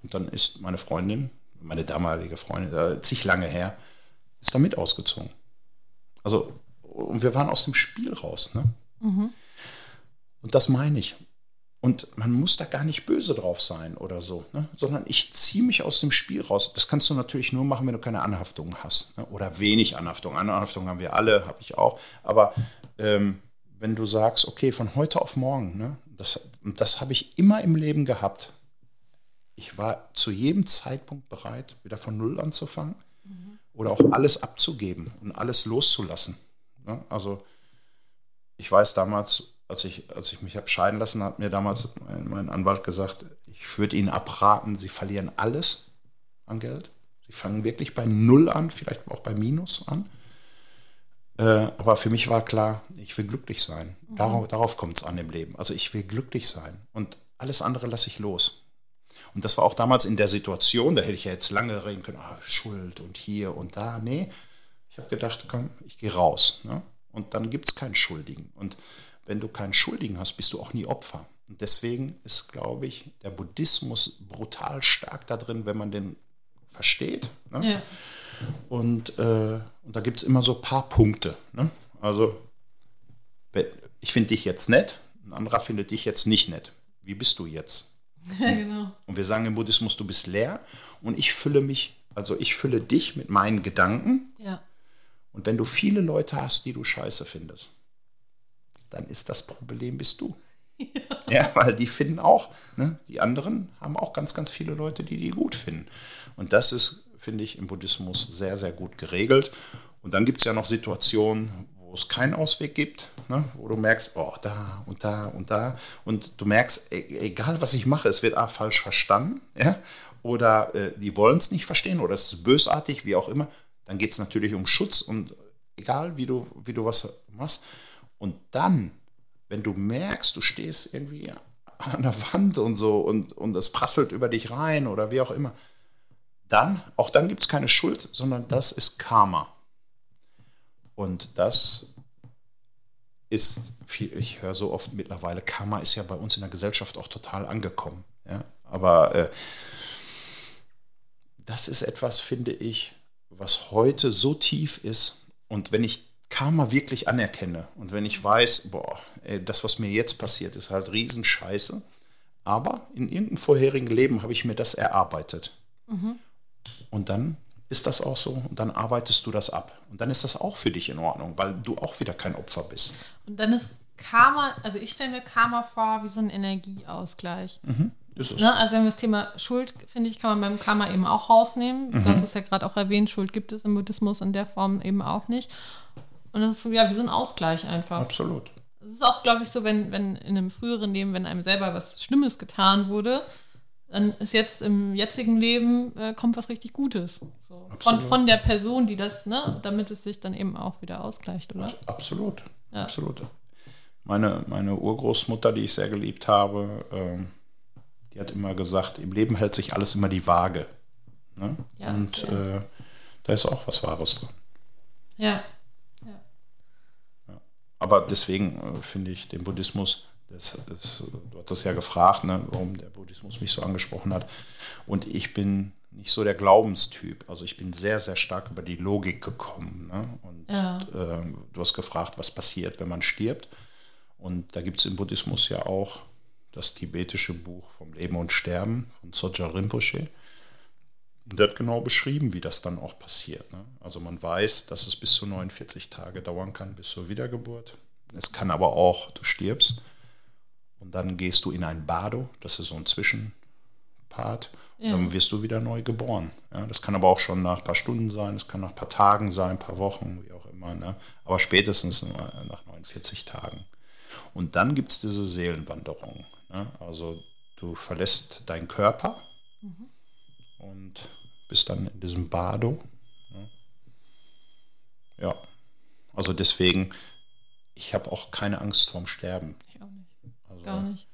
Und dann ist meine Freundin, meine damalige Freundin, äh, zig lange her, ist damit ausgezogen. Also, und wir waren aus dem Spiel raus. Ne? Und das meine ich. Und man muss da gar nicht böse drauf sein oder so, ne? sondern ich ziehe mich aus dem Spiel raus. Das kannst du natürlich nur machen, wenn du keine Anhaftung hast ne? oder wenig Anhaftung. Anhaftung haben wir alle, habe ich auch. Aber ähm, wenn du sagst, okay, von heute auf morgen, ne? das, das habe ich immer im Leben gehabt. Ich war zu jedem Zeitpunkt bereit, wieder von Null anzufangen oder auch alles abzugeben und alles loszulassen. Ne? Also ich weiß damals, als ich, als ich mich habe scheiden lassen, hat mir damals mein, mein Anwalt gesagt, ich würde Ihnen abraten, Sie verlieren alles an Geld. Sie fangen wirklich bei Null an, vielleicht auch bei Minus an. Äh, aber für mich war klar, ich will glücklich sein. Darauf, darauf kommt es an im Leben. Also ich will glücklich sein. Und alles andere lasse ich los. Und das war auch damals in der Situation, da hätte ich ja jetzt lange reden können, ah, Schuld und hier und da. Nee, ich habe gedacht, komm, ich gehe raus. Ne? Und dann gibt es keinen Schuldigen. Und wenn du keinen Schuldigen hast, bist du auch nie Opfer. Und deswegen ist, glaube ich, der Buddhismus brutal stark da drin, wenn man den versteht. Ne? Ja. Und, äh, und da gibt es immer so ein paar Punkte. Ne? Also, ich finde dich jetzt nett, ein anderer findet dich jetzt nicht nett. Wie bist du jetzt? Ja, genau. Und wir sagen im Buddhismus, du bist leer und ich fülle mich, also ich fülle dich mit meinen Gedanken. Ja. Und wenn du viele Leute hast, die du scheiße findest, dann ist das Problem, bist du. Ja, ja weil die finden auch, ne, die anderen haben auch ganz, ganz viele Leute, die die gut finden. Und das ist, finde ich, im Buddhismus sehr, sehr gut geregelt. Und dann gibt es ja noch Situationen, wo es keinen Ausweg gibt, ne, wo du merkst, oh, da und da und da. Und du merkst, e egal was ich mache, es wird A, falsch verstanden, ja, oder äh, die wollen es nicht verstehen, oder es ist bösartig, wie auch immer. Dann geht es natürlich um Schutz und egal wie du, wie du was machst. Und dann, wenn du merkst, du stehst irgendwie an der Wand und so und, und es prasselt über dich rein oder wie auch immer, dann, auch dann gibt es keine Schuld, sondern das ist Karma. Und das ist, viel, ich höre so oft mittlerweile, Karma ist ja bei uns in der Gesellschaft auch total angekommen. Ja? Aber äh, das ist etwas, finde ich, was heute so tief ist. Und wenn ich Karma wirklich anerkenne und wenn ich weiß, boah, das, was mir jetzt passiert, ist halt Riesenscheiße, aber in irgendeinem vorherigen Leben habe ich mir das erarbeitet. Mhm. Und dann ist das auch so und dann arbeitest du das ab. Und dann ist das auch für dich in Ordnung, weil du auch wieder kein Opfer bist. Und dann ist Karma, also ich stelle mir Karma vor wie so ein Energieausgleich. Mhm. Ne? Also wenn wir das Thema Schuld, finde ich, kann man beim Karma eben auch rausnehmen. Mhm. Das ist ja gerade auch erwähnt, Schuld gibt es im Buddhismus in der Form eben auch nicht. Und das ist so, ja, wie so ein Ausgleich einfach. Absolut. Es ist auch, glaube ich, so, wenn, wenn in einem früheren Leben, wenn einem selber was Schlimmes getan wurde, dann ist jetzt im jetzigen Leben, äh, kommt was richtig Gutes. So. Von, von der Person, die das, ne, damit es sich dann eben auch wieder ausgleicht, oder? Absolut. Ja. Absolut. Meine, meine Urgroßmutter, die ich sehr geliebt habe, ähm, die hat immer gesagt, im Leben hält sich alles immer die Waage. Ne? Ja, Und äh, da ist auch was Wahres dran. Ja. Aber deswegen äh, finde ich den Buddhismus, das, das, du hattest ja gefragt, ne, warum der Buddhismus mich so angesprochen hat. Und ich bin nicht so der Glaubenstyp. Also ich bin sehr, sehr stark über die Logik gekommen. Ne? Und ja. äh, du hast gefragt, was passiert, wenn man stirbt. Und da gibt es im Buddhismus ja auch das tibetische Buch vom Leben und Sterben von Soja Rinpoche. Der hat genau beschrieben, wie das dann auch passiert. Ne? Also man weiß, dass es bis zu 49 Tage dauern kann bis zur Wiedergeburt. Es kann aber auch, du stirbst und dann gehst du in ein Bado, das ist so ein Zwischenpart, ja. dann wirst du wieder neu geboren. Ja? Das kann aber auch schon nach ein paar Stunden sein, das kann nach ein paar Tagen sein, ein paar Wochen, wie auch immer. Ne? Aber spätestens nach 49 Tagen. Und dann gibt es diese Seelenwanderung. Ne? Also du verlässt deinen Körper. Mhm und bist dann in diesem Bado. Ja, also deswegen, ich habe auch keine Angst vorm Sterben. Ich auch nicht. Also, Gar nicht.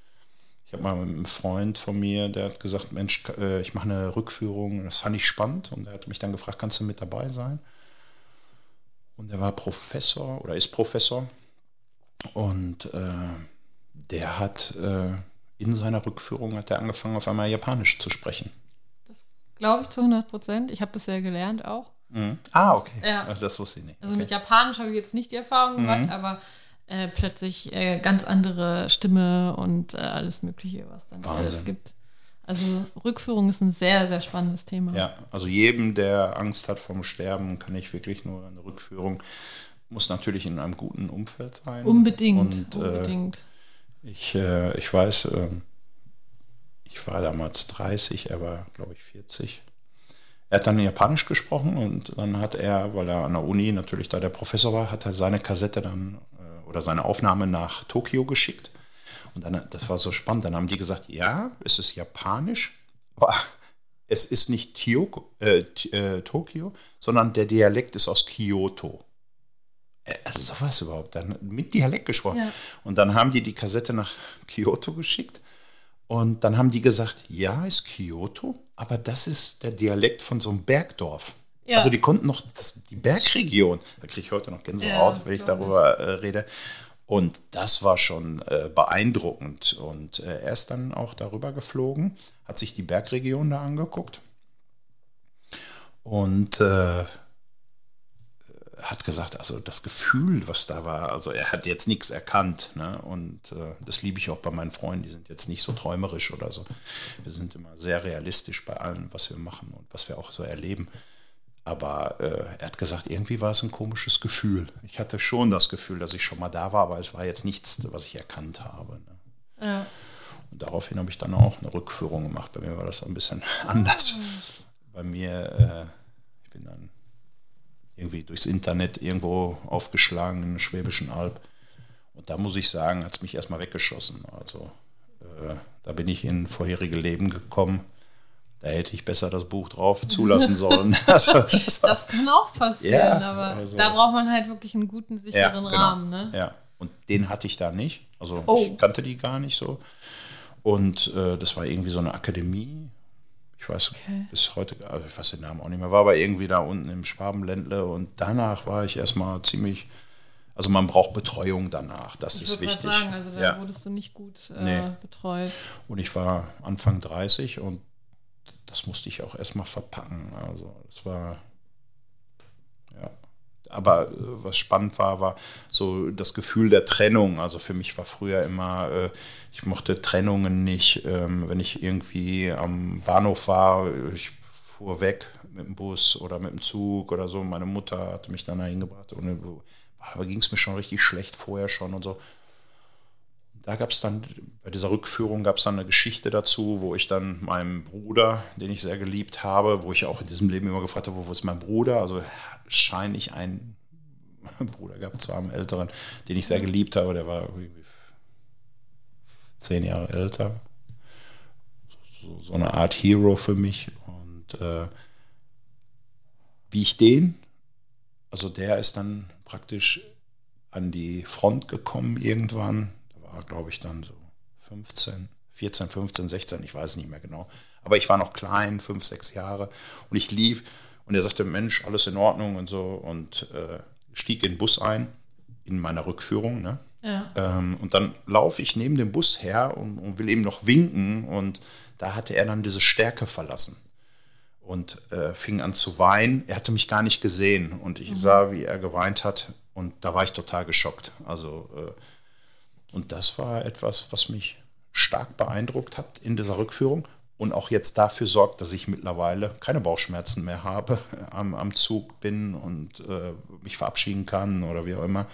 Ich habe mal mit einem Freund von mir, der hat gesagt, Mensch, äh, ich mache eine Rückführung. Das fand ich spannend und er hat mich dann gefragt, kannst du mit dabei sein? Und er war Professor oder ist Professor und äh, der hat äh, in seiner Rückführung hat er angefangen, auf einmal Japanisch zu sprechen glaube ich, zu 100 Prozent. Ich habe das ja gelernt auch. Mhm. Ah, okay. Ja. Das wusste ich nicht. Also okay. mit Japanisch habe ich jetzt nicht die Erfahrung gemacht, mhm. aber äh, plötzlich äh, ganz andere Stimme und äh, alles Mögliche, was dann alles gibt. Also Rückführung ist ein sehr, sehr spannendes Thema. Ja, also jedem, der Angst hat vom Sterben, kann ich wirklich nur eine Rückführung. Muss natürlich in einem guten Umfeld sein. Unbedingt. Und, äh, unbedingt. ich, äh, ich weiß, ähm, ich war damals 30, er war, glaube ich, 40. Er hat dann Japanisch gesprochen und dann hat er, weil er an der Uni natürlich da der Professor war, hat er seine Kassette dann oder seine Aufnahme nach Tokio geschickt. Und dann, das war so spannend, dann haben die gesagt, ja, es ist Japanisch, aber es ist nicht Tio, äh, äh, Tokio, sondern der Dialekt ist aus Kyoto. Äh, also sowas überhaupt, dann mit Dialekt gesprochen. Ja. Und dann haben die die Kassette nach Kyoto geschickt Und dann haben die gesagt, ja, ist Kyoto, aber das ist der Dialekt von so einem Bergdorf. Ja. Also die konnten noch das, die Bergregion, da kriege ich heute noch Ja, Gänsehaut, das wenn ich. darüber äh, rede. Und das war schon äh, beeindruckend. Und äh, er ist dann auch darüber geflogen, hat sich die Bergregion da angeguckt und äh, hat gesagt, also das Gefühl, was da war, also er hat jetzt nichts erkannt. Ne? Und äh, das liebe ich auch bei meinen Freunden, die sind jetzt nicht so träumerisch oder so. Wir sind immer sehr realistisch bei allem, was wir machen und was wir auch so erleben. Aber äh, er hat gesagt, irgendwie war es ein komisches Gefühl. Ich hatte schon das Gefühl, dass ich schon mal da war, aber es war jetzt nichts, was ich erkannt habe. Ne? Ja. Und daraufhin habe ich dann auch eine Rückführung gemacht. Bei mir war das ein bisschen anders. Bei mir, äh, ich bin dann irgendwie durchs Internet irgendwo aufgeschlagen in der Schwäbischen Alb. Und da muss ich sagen, hat es mich erstmal weggeschossen. Also äh, da bin ich in vorherige Leben gekommen. Da hätte ich besser das Buch drauf zulassen sollen. also, das Das kann auch passieren, Ja, aber also- da braucht man halt wirklich einen guten, sicheren genau. Rahmen. Ne? Ja, und den hatte ich da nicht. Also Oh. ich kannte die gar nicht so. Und äh, das war irgendwie so eine Akademie. Ich weiß bis heute, also ich weiß den Namen auch nicht mehr, war aber irgendwie da unten im Schwabenländle und danach war ich erstmal ziemlich, also man braucht Betreuung danach, das Ich ist wichtig. sagen, also da ja. wurdest du nicht gut äh, Nee. betreut. Und ich war Anfang 30 und das musste ich auch erstmal verpacken. Also das war, ja. Aber äh, was spannend war, war so das Gefühl der Trennung. Also für mich war früher immer, äh, ich mochte Trennungen nicht. Ähm, wenn ich irgendwie am Bahnhof war, ich fuhr weg mit dem Bus oder mit dem Zug oder so. Meine Mutter hatte mich dann dahin gebracht und da ging es mir schon richtig schlecht vorher schon und so da gab es dann, bei dieser Rückführung gab es dann eine Geschichte dazu, wo ich dann meinem Bruder, den ich sehr geliebt habe, wo ich auch in diesem Leben immer gefragt habe, wo ist mein Bruder? Also scheine ich einen Bruder gehabt zu haben, älteren, den ich sehr geliebt habe, der war zehn Jahre älter. So, so eine Art Hero für mich. Und äh, wie ich den, also der ist dann praktisch an die Front gekommen irgendwann. War, glaube ich, dann so 15, 14, 15, 16, ich weiß nicht mehr genau. Aber ich war noch klein, fünf, sechs Jahre. Und ich lief und er sagte, Mensch, alles in Ordnung und so. Und äh, stieg in den Bus ein, in meiner Rückführung. Ne? Ja. Ähm, und dann laufe ich neben dem Bus her und, und will ihm noch winken. Und da hatte er dann diese Stärke verlassen und äh, fing an zu weinen. Er hatte mich gar nicht gesehen und ich sah, wie er geweint hat und da war ich total geschockt. Also äh, und das war etwas, was mich stark beeindruckt hat in dieser Rückführung und auch jetzt dafür sorgt, dass ich mittlerweile keine Bauchschmerzen mehr habe, am, am Zug bin und äh, mich verabschieden kann oder wie auch immer.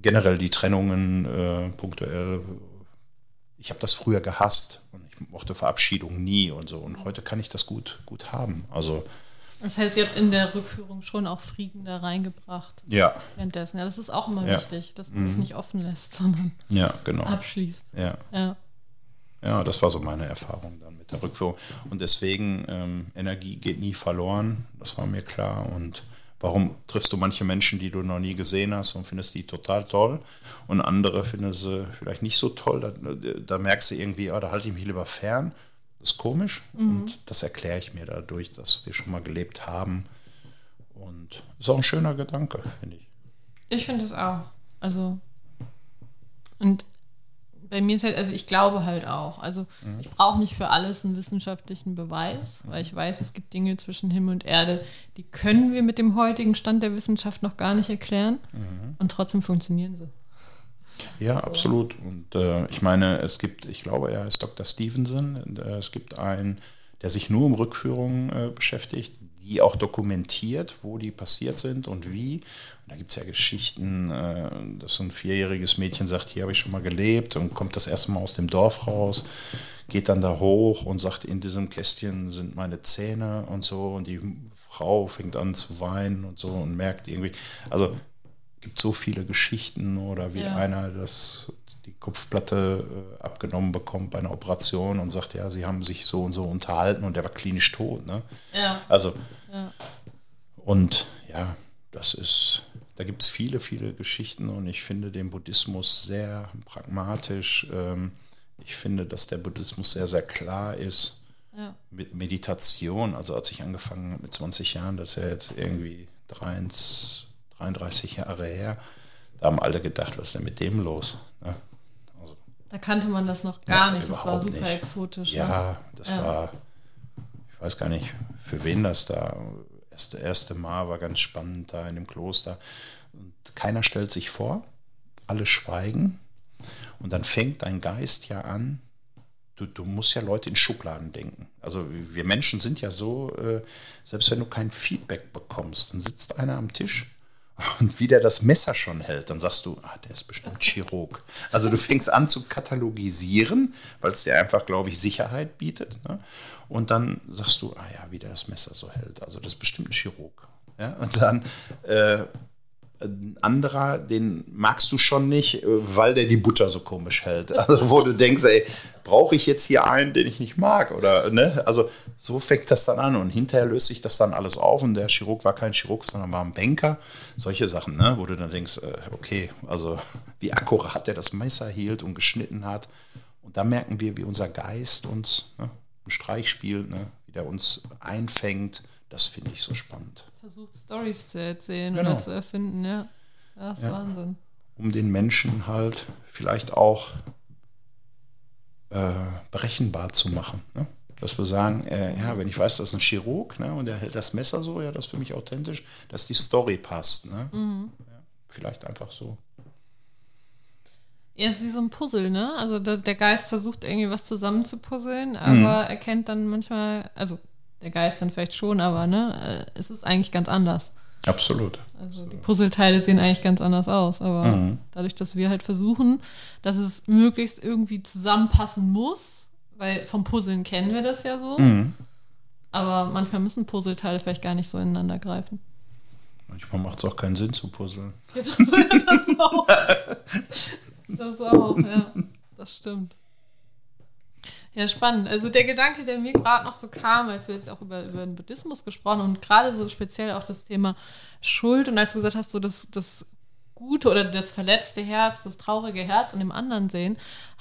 Generell die Trennungen äh, punktuell. Ich habe das früher gehasst und ich mochte Verabschiedung nie und so. Und heute kann ich das gut, gut haben. Also Das heißt, ihr habt in der Rückführung schon auch Frieden da reingebracht ja, währenddessen. Ja, das ist auch immer Ja. wichtig, dass man es nicht offen lässt, sondern ja, genau. abschließt. Ja. Ja. Ja, das war so meine Erfahrung dann mit der Rückführung. Und deswegen, ähm, Energie geht nie verloren, das war mir klar. Und warum triffst du manche Menschen, die du noch nie gesehen hast und findest die total toll und andere findest sie vielleicht nicht so toll? Da, da merkst du irgendwie, ah, da halte ich mich lieber fern. Das ist komisch und das erkläre ich mir dadurch, dass wir schon mal gelebt haben. Und ist auch ein schöner Gedanke, finde ich. Ich finde es auch. Also, und bei mir ist halt, also ich glaube halt auch. Also, ich brauche nicht für alles einen wissenschaftlichen Beweis, weil ich weiß, es gibt Dinge zwischen Himmel und Erde, die können wir mit dem heutigen Stand der Wissenschaft noch gar nicht erklären. Und trotzdem funktionieren sie. Ja, absolut. Und äh, ich meine, es gibt, ich glaube, er heißt Dr. Stevenson. Äh, es gibt einen, der sich nur um Rückführungen äh, beschäftigt, die auch dokumentiert, wo die passiert sind und wie. Und da gibt es ja Geschichten, äh, dass so ein vierjähriges Mädchen sagt, hier habe ich schon mal gelebt und kommt das erste Mal aus dem Dorf raus, geht dann da hoch und sagt, in diesem Kästchen sind meine Zähne und so. Und die Frau fängt an zu weinen und so und merkt irgendwie, also gibt so viele Geschichten oder wie Ja. einer das die Kopfplatte äh, abgenommen bekommt bei einer Operation und sagt, ja, sie haben sich so und so unterhalten und der war klinisch tot. Ne? Ja. Also, Ja. und ja, das ist, da gibt es viele, viele Geschichten und ich finde den Buddhismus sehr pragmatisch. Ähm, Ich finde, dass der Buddhismus sehr, sehr klar ist Ja. mit Meditation. Also als ich angefangen habe mit 20 Jahren, das ist ja jetzt irgendwie 33, 33 Jahre her, da haben alle gedacht, was ist denn mit dem los? Ne? Also, Da kannte man das noch gar Ja, nicht. Das war super nicht. exotisch. ne? ja, das Ja. war, ich weiß gar nicht, für wen das da. Das erste Mal war ganz spannend da in dem Kloster. Und keiner stellt sich vor, alle schweigen. Und dann fängt dein Geist ja an, du, du musst ja Leute in Schubladen denken. Also wir Menschen sind ja so, äh, selbst wenn du kein Feedback bekommst, dann sitzt einer am Tisch und wie der das Messer schon hält, dann sagst du, ah, der ist bestimmt Chirurg. Also du fängst an zu katalogisieren, weil es dir einfach, glaube ich, Sicherheit bietet. Ne? Und dann sagst du, ah ja, wie der das Messer so hält. Also das ist bestimmt ein Chirurg. Ja? Und dann äh, ein anderer, den magst du schon nicht, äh, weil der die Butter so komisch hält. Also wo du denkst, ey, brauche ich jetzt hier einen, den ich nicht mag? Oder, ne? Also so fängt das dann an und hinterher löst sich das dann alles auf und der Chirurg war kein Chirurg, sondern war ein Banker. Solche Sachen, ne? Wo du dann denkst, äh, okay, also wie akkurat der das Messer hielt und geschnitten hat. Und da merken wir, wie unser Geist uns ne, einen Streich spielt, ne? wie der uns einfängt. Das finde ich so spannend. Versucht Stories zu erzählen Genau. oder zu erfinden, ja. Das ist Ja. Wahnsinn. um den Menschen halt vielleicht auch äh, berechenbar zu machen. Ne? Dass wir sagen, äh, ja, wenn ich weiß, das ist ein Chirurg ne, und der hält das Messer so, ja, das ist für mich authentisch, dass die Story passt. Ne? Ja, vielleicht einfach so. Ja, ist wie so ein Puzzle, ne? Also der, der Geist versucht irgendwie was zusammenzupuzzeln, Mhm. aber erkennt dann manchmal, also der Geist dann vielleicht schon, aber ne, äh, es ist eigentlich ganz anders. Absolut. Also die Puzzleteile sehen eigentlich ganz anders aus, aber Mhm. dadurch, dass wir halt versuchen, dass es möglichst irgendwie zusammenpassen muss, weil vom Puzzeln kennen wir das ja so, Mhm. aber manchmal müssen Puzzleteile vielleicht gar nicht so ineinander greifen. Manchmal macht es auch keinen Sinn zu puzzeln. das auch. Das auch, ja. Das stimmt. Ja, spannend. Also der Gedanke, der mir gerade noch so kam, als wir jetzt auch über, über den Buddhismus gesprochen und gerade so speziell auch das Thema Schuld und als du gesagt hast, so das, das gute oder das verletzte Herz, das traurige Herz in dem anderen sehen,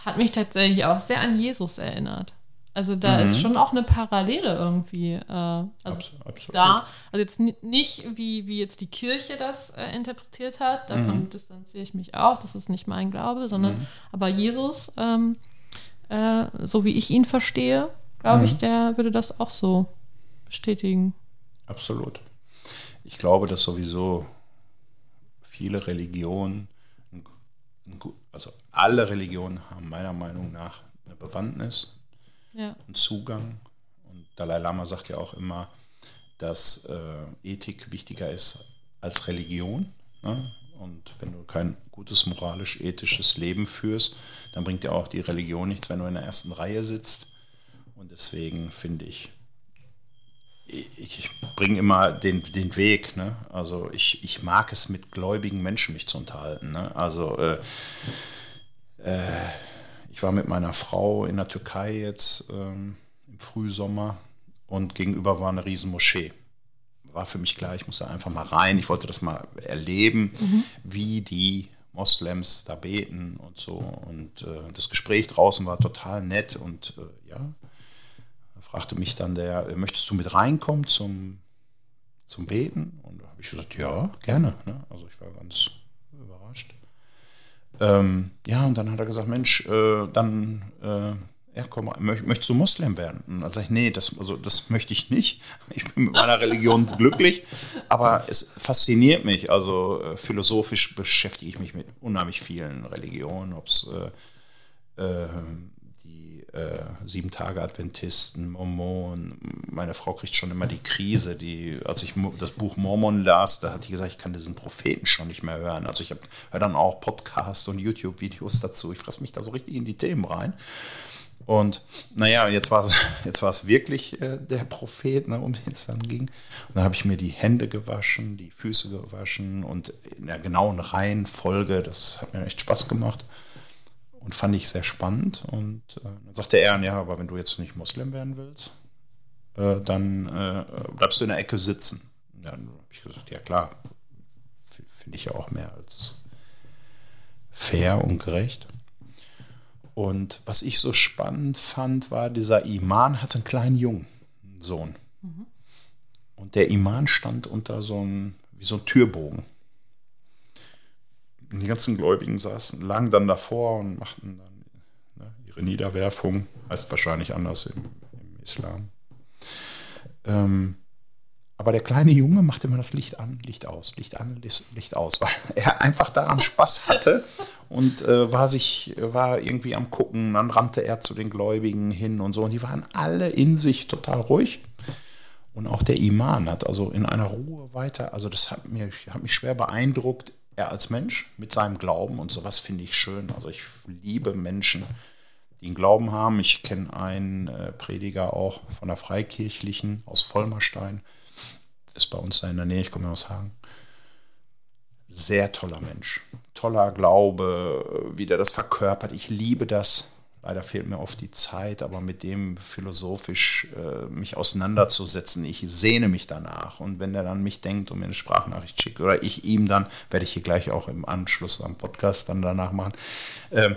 hat mich tatsächlich auch sehr an Jesus erinnert. Also da ist schon auch eine Parallele irgendwie. Äh, also Abs absolut. da. Also jetzt ni- nicht, wie, wie jetzt die Kirche das äh, interpretiert hat, davon distanziere ich mich auch, das ist nicht mein Glaube, sondern aber Jesus, ähm, äh, so wie ich ihn verstehe, glaube ich, der würde das auch so bestätigen. Absolut. Ich glaube, dass sowieso viele Religionen, also alle Religionen haben meiner Meinung nach eine Bewandtnis, Ja. einen Zugang. Und Dalai Lama sagt ja auch immer, dass äh, Ethik wichtiger ist als Religion. Ne? Und wenn du kein gutes moralisch-ethisches Leben führst, dann bringt dir auch die Religion nichts, wenn du in der ersten Reihe sitzt. Und deswegen finde ich, ich, bringe immer den, den Weg. Ne? Also ich, ich mag es, mit gläubigen Menschen mich zu unterhalten. Ne? Also äh, äh, ich war mit meiner Frau in der Türkei jetzt ähm, im Frühsommer und gegenüber war eine riesen Moschee. War für mich klar, ich musste einfach mal rein. Ich wollte das mal erleben, wie die Moslems da beten und so. Und äh, das Gespräch draußen war total nett und äh, ja, fragte mich dann der, möchtest du mit reinkommen zum, zum Beten? Und da habe ich gesagt, ja, gerne. Ne? Also ich war ganz überrascht. Ähm, ja, und dann hat er gesagt, Mensch, äh, dann äh, ja, komm, möcht, möchtest du Moslem werden? Und dann sage ich, nee, das, also, das möchte ich nicht. Ich bin mit meiner Religion glücklich, aber es fasziniert mich. Also äh, philosophisch beschäftige ich mich mit unheimlich vielen Religionen, ob es äh, äh, die äh, Sieben-Tage-Adventisten, Mormonen. Meine Frau kriegt schon immer die Krise, die, als ich das Buch Mormon las, da hat die gesagt, ich kann diesen Propheten schon nicht mehr hören. Also ich höre dann auch Podcasts und YouTube-Videos dazu. Ich fresse mich da so richtig in die Themen rein. Und naja, jetzt war es jetzt wirklich äh, der Prophet, ne, um den es dann ging. Und dann habe ich mir die Hände gewaschen, die Füße gewaschen und in der genauen Reihenfolge, das hat mir echt Spaß gemacht und fand ich sehr spannend. Und äh, dann sagte er, ja, aber wenn du jetzt nicht Moslem werden willst, äh, dann äh, bleibst du in der Ecke sitzen. Ja, dann habe ich gesagt, ja klar, finde ich ja auch mehr als fair und gerecht. Und was ich so spannend fand, war, dieser Iman hatte einen kleinen Jungen, einen Sohn. Und der Iman stand unter so einem, wie so ein Türbogen. Und die ganzen Gläubigen saßen, lagen dann davor und machten dann ne, ihre Niederwerfung. Heißt wahrscheinlich anders im, im Islam. Ähm, aber der kleine Junge machte immer das Licht an, Licht aus, Licht an, Licht, aus, weil er einfach daran Spaß hatte und äh, war sich, war irgendwie am Gucken. Dann rannte er zu den Gläubigen hin und so. Und die waren alle in sich total ruhig. Und auch der Iman hat also in einer Ruhe weiter, also das hat, mir, hat mich schwer beeindruckt, er als Mensch mit seinem Glauben und sowas finde ich schön. Also ich liebe Menschen, die einen Glauben haben. Ich kenne einen äh, Prediger auch von der Freikirchlichen aus Vollmerstein, ist bei uns da in der Nähe, ich komme aus Hagen. Sehr toller Mensch, toller Glaube, wie der das verkörpert. Ich liebe das. Leider fehlt mir oft die Zeit, aber mit dem philosophisch äh, mich auseinanderzusetzen, ich sehne mich danach. Und wenn er dann mich denkt und mir eine Sprachnachricht schickt oder ich ihm dann, werde ich hier gleich auch im Anschluss am Podcast dann danach machen, äh,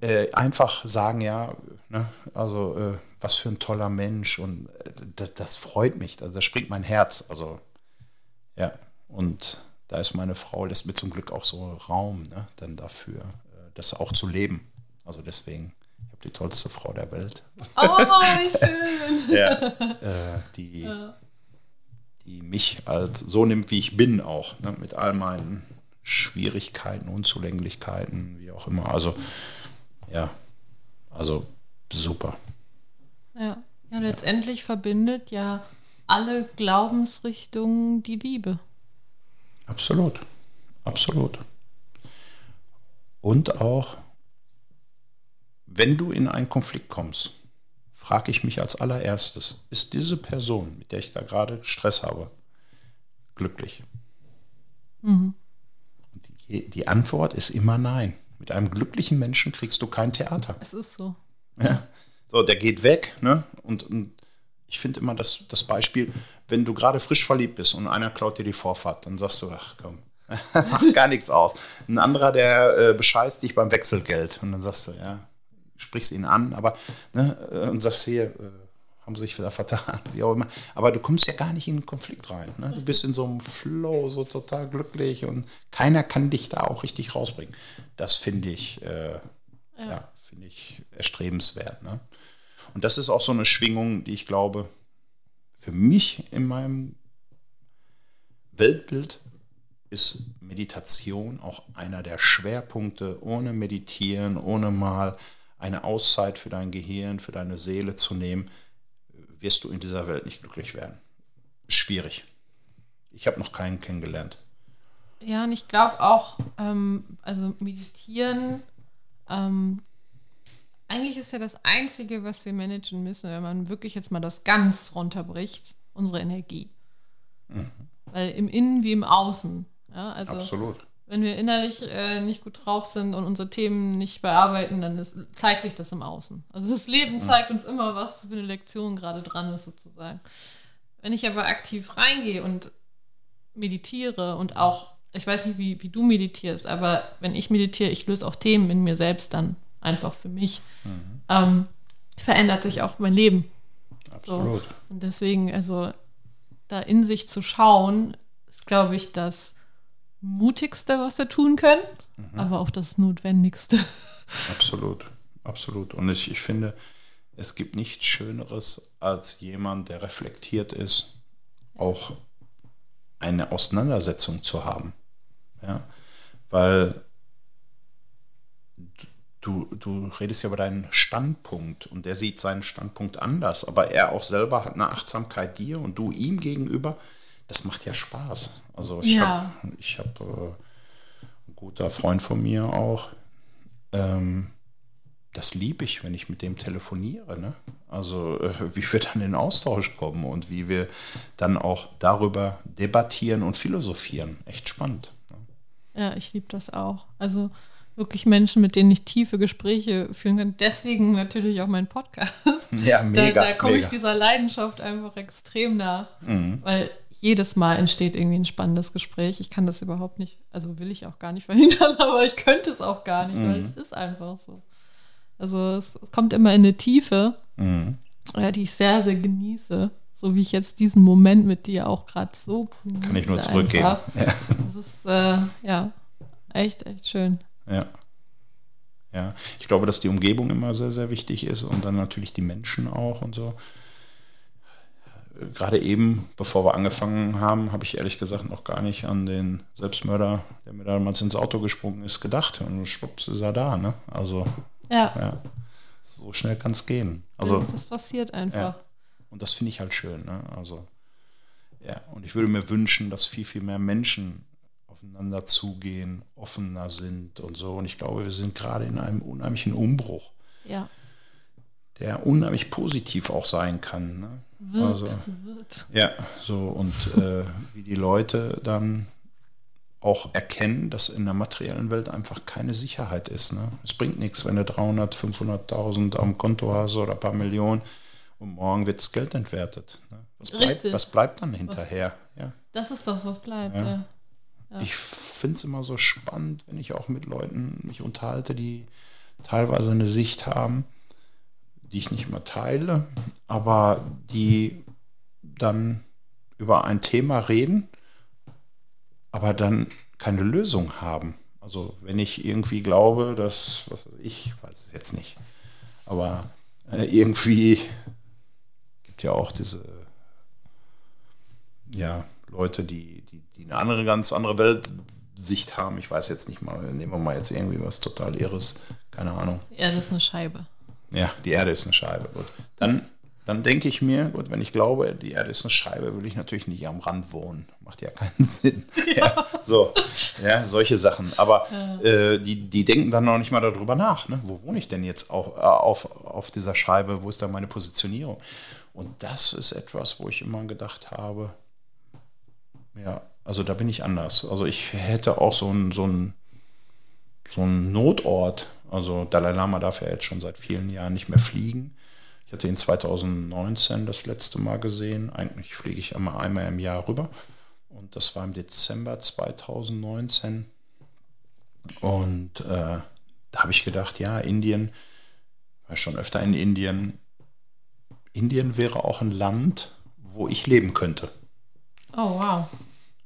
äh, einfach sagen, ja, ne, also äh, was für ein toller Mensch und äh, das, das, freut mich, also das springt mein Herz. Also ja, und da ist meine Frau, lässt mir zum Glück auch so Raum, ne, dann dafür, äh, das auch zu leben. Also deswegen, ich habe die tollste Frau der Welt. Oh, wie schön. ja, äh, die, ja. die mich als so nimmt, wie ich bin auch, ne, mit all meinen Schwierigkeiten, Unzulänglichkeiten, wie auch immer. Also ja, also super. Ja, ja letztendlich verbindet ja alle Glaubensrichtungen die Liebe. Absolut, absolut. Und auch wenn du in einen Konflikt kommst, frage ich mich als allererstes, ist diese Person, mit der ich da gerade Stress habe, glücklich? Mhm. Die, die, Antwort ist immer nein. Mit einem glücklichen Menschen kriegst du kein Theater. Es ist so. Ja. So, der geht weg, ne? Und, und ich finde immer das, das Beispiel, wenn du gerade frisch verliebt bist und einer klaut dir die Vorfahrt, dann sagst du, ach komm, macht gar nichts aus. Ein anderer, der äh, bescheißt dich beim Wechselgeld und dann sagst du, ja, sprichst ihn an, aber ne, äh, und sagst hier, äh, haben sich wieder vertan, wie auch immer. Aber du kommst ja gar nicht in einen Konflikt rein. Ne? Du bist in so einem Flow, so total glücklich und keiner kann dich da auch richtig rausbringen. Das finde ich, äh, ja. ja finde ich erstrebenswert. Ne? Und das ist auch so eine Schwingung, die ich glaube, für mich in meinem Weltbild ist Meditation auch einer der Schwerpunkte. Ohne Meditieren, ohne mal eine Auszeit für dein Gehirn, für deine Seele zu nehmen, wirst du in dieser Welt nicht glücklich werden. Schwierig. Ich habe noch keinen kennengelernt. Ja, und ich glaube auch, ähm, also meditieren, ähm, eigentlich ist ja das Einzige, was wir managen müssen, wenn man wirklich jetzt mal das ganz runterbricht, unsere Energie. Mhm. Weil im Innen wie im Außen. Ja, also Absolut wenn wir innerlich äh, nicht gut drauf sind und unsere Themen nicht bearbeiten, dann ist, zeigt sich das im Außen. Also das Leben zeigt uns immer, was für eine Lektion gerade dran ist, sozusagen. Wenn ich aber aktiv reingehe und meditiere und auch, ich weiß nicht, wie, wie du meditierst, aber wenn ich meditiere, ich löse auch Themen in mir selbst dann einfach für mich, mhm. ähm, verändert sich auch mein Leben. Absolut. So. Und deswegen, also da in sich zu schauen, ist, glaube ich, das Mutigste, was wir tun können, mhm. aber auch das Notwendigste. Absolut, absolut. Und ich, ich finde, es gibt nichts Schöneres als jemand, der reflektiert ist, auch eine Auseinandersetzung zu haben. Ja? Weil du, du redest ja über deinen Standpunkt und der sieht seinen Standpunkt anders, aber er auch selber hat eine Achtsamkeit dir und du ihm gegenüber das macht ja Spaß. Also ich ja. habe ich hab, äh, ein guter Freund von mir auch. Ähm, das liebe ich, wenn ich mit dem telefoniere. Ne? Also äh, wie wir dann in Austausch kommen und wie wir dann auch darüber debattieren und philosophieren. Echt spannend. Ne? Ja, ich liebe das auch. Also wirklich Menschen, mit denen ich tiefe Gespräche führen kann. Deswegen natürlich auch mein Podcast. Ja, mega. Da, da komme ich dieser Leidenschaft einfach extrem nach. Mhm. Weil jedes Mal entsteht irgendwie ein spannendes Gespräch. Ich kann das überhaupt nicht, also will ich auch gar nicht verhindern, aber ich könnte es auch gar nicht, mhm. weil es ist einfach so. Also es, es kommt immer in eine Tiefe, Mhm. ja, die ich sehr, sehr genieße. So wie ich jetzt diesen Moment mit dir auch gerade so genieße. Kann ich nur zurückgeben. einfach. Das ist, äh, ja, echt, echt schön. Ja. Ja, ich glaube, dass die Umgebung immer sehr, sehr wichtig ist und dann natürlich die Menschen auch und so. Gerade eben, bevor wir angefangen haben, habe ich ehrlich gesagt noch gar nicht an den Selbstmörder, der mir damals ins Auto gesprungen ist, gedacht. Und schwupps ist er da, ne? Also, Ja, ja, so schnell kann es gehen. Also, das passiert einfach. ja. Und das finde ich halt schön. Ne? Also, ja, und ich würde mir wünschen, dass viel, viel mehr Menschen aufeinander zugehen, offener sind und so. Und ich glaube, wir sind gerade in einem unheimlichen Umbruch, Ja, der unheimlich positiv auch sein kann. Ne? wird, Also, wird. ja, so und äh, wie die Leute dann auch erkennen, dass in der materiellen Welt einfach keine Sicherheit ist. Ne? Es bringt nichts, wenn du 300, 500.000 am Konto hast oder ein paar Millionen und morgen wird das Geld entwertet. Ne? Was, bleibt, was bleibt dann hinterher? Ja. Das ist das, was bleibt. Ja. Ja. Ja. Ich finde es immer so spannend, wenn ich auch mit Leuten mich unterhalte, die teilweise eine Sicht haben, die ich nicht mehr teile, aber die dann über ein Thema reden, aber dann keine Lösung haben. Also wenn ich irgendwie glaube, dass, was weiß ich, weiß es jetzt nicht, aber äh, irgendwie gibt ja auch diese ja, Leute, die, die, die eine andere, ganz andere Weltsicht haben. Ich weiß jetzt nicht mal, nehmen wir mal jetzt irgendwie was total Irres, keine Ahnung. ja, das ist eine Scheibe. Ja, die Erde ist eine Scheibe. Gut. Dann, dann denke ich mir, gut, wenn ich glaube, die Erde ist eine Scheibe, will ich natürlich nicht am Rand wohnen. Macht ja keinen Sinn. Ja, so, ja, solche Sachen. Aber äh, die, die denken dann noch nicht mal darüber nach. Ne? Wo wohne ich denn jetzt auch, äh, auf, auf dieser Scheibe? Wo ist da meine Positionierung? Und das ist etwas, wo ich immer gedacht habe, ja, also da bin ich anders. Also ich hätte auch so einen so so einen Notort. Also Dalai Lama darf ja jetzt schon seit vielen Jahren nicht mehr fliegen. Ich hatte ihn 2019 das letzte Mal gesehen. Eigentlich fliege ich immer einmal im Jahr rüber. Und das war im Dezember 2019. Und äh, da habe ich gedacht, ja, Indien, war schon öfter in Indien. Indien wäre auch ein Land, wo ich leben könnte. Oh, wow.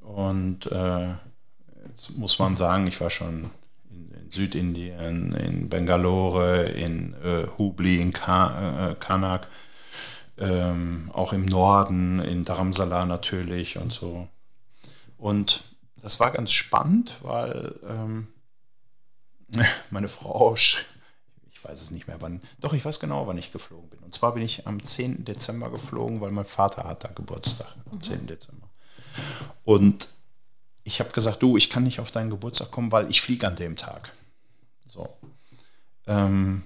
Und äh, jetzt muss man sagen, ich war schon in, in Südindien, in Bangalore, in äh, Hubli, in Ka äh, Kanak, ähm, auch im Norden, in Dharamsala natürlich und so. Und das war ganz spannend, weil ähm, meine Frau, ich weiß es nicht mehr wann, doch ich weiß genau, wann ich geflogen bin. Und zwar bin ich am 10. Dezember geflogen, weil mein Vater hat da Geburtstag, am 10. Dezember. Und ich habe gesagt, du, ich kann nicht auf deinen Geburtstag kommen, weil ich fliege an dem Tag. So. Ähm,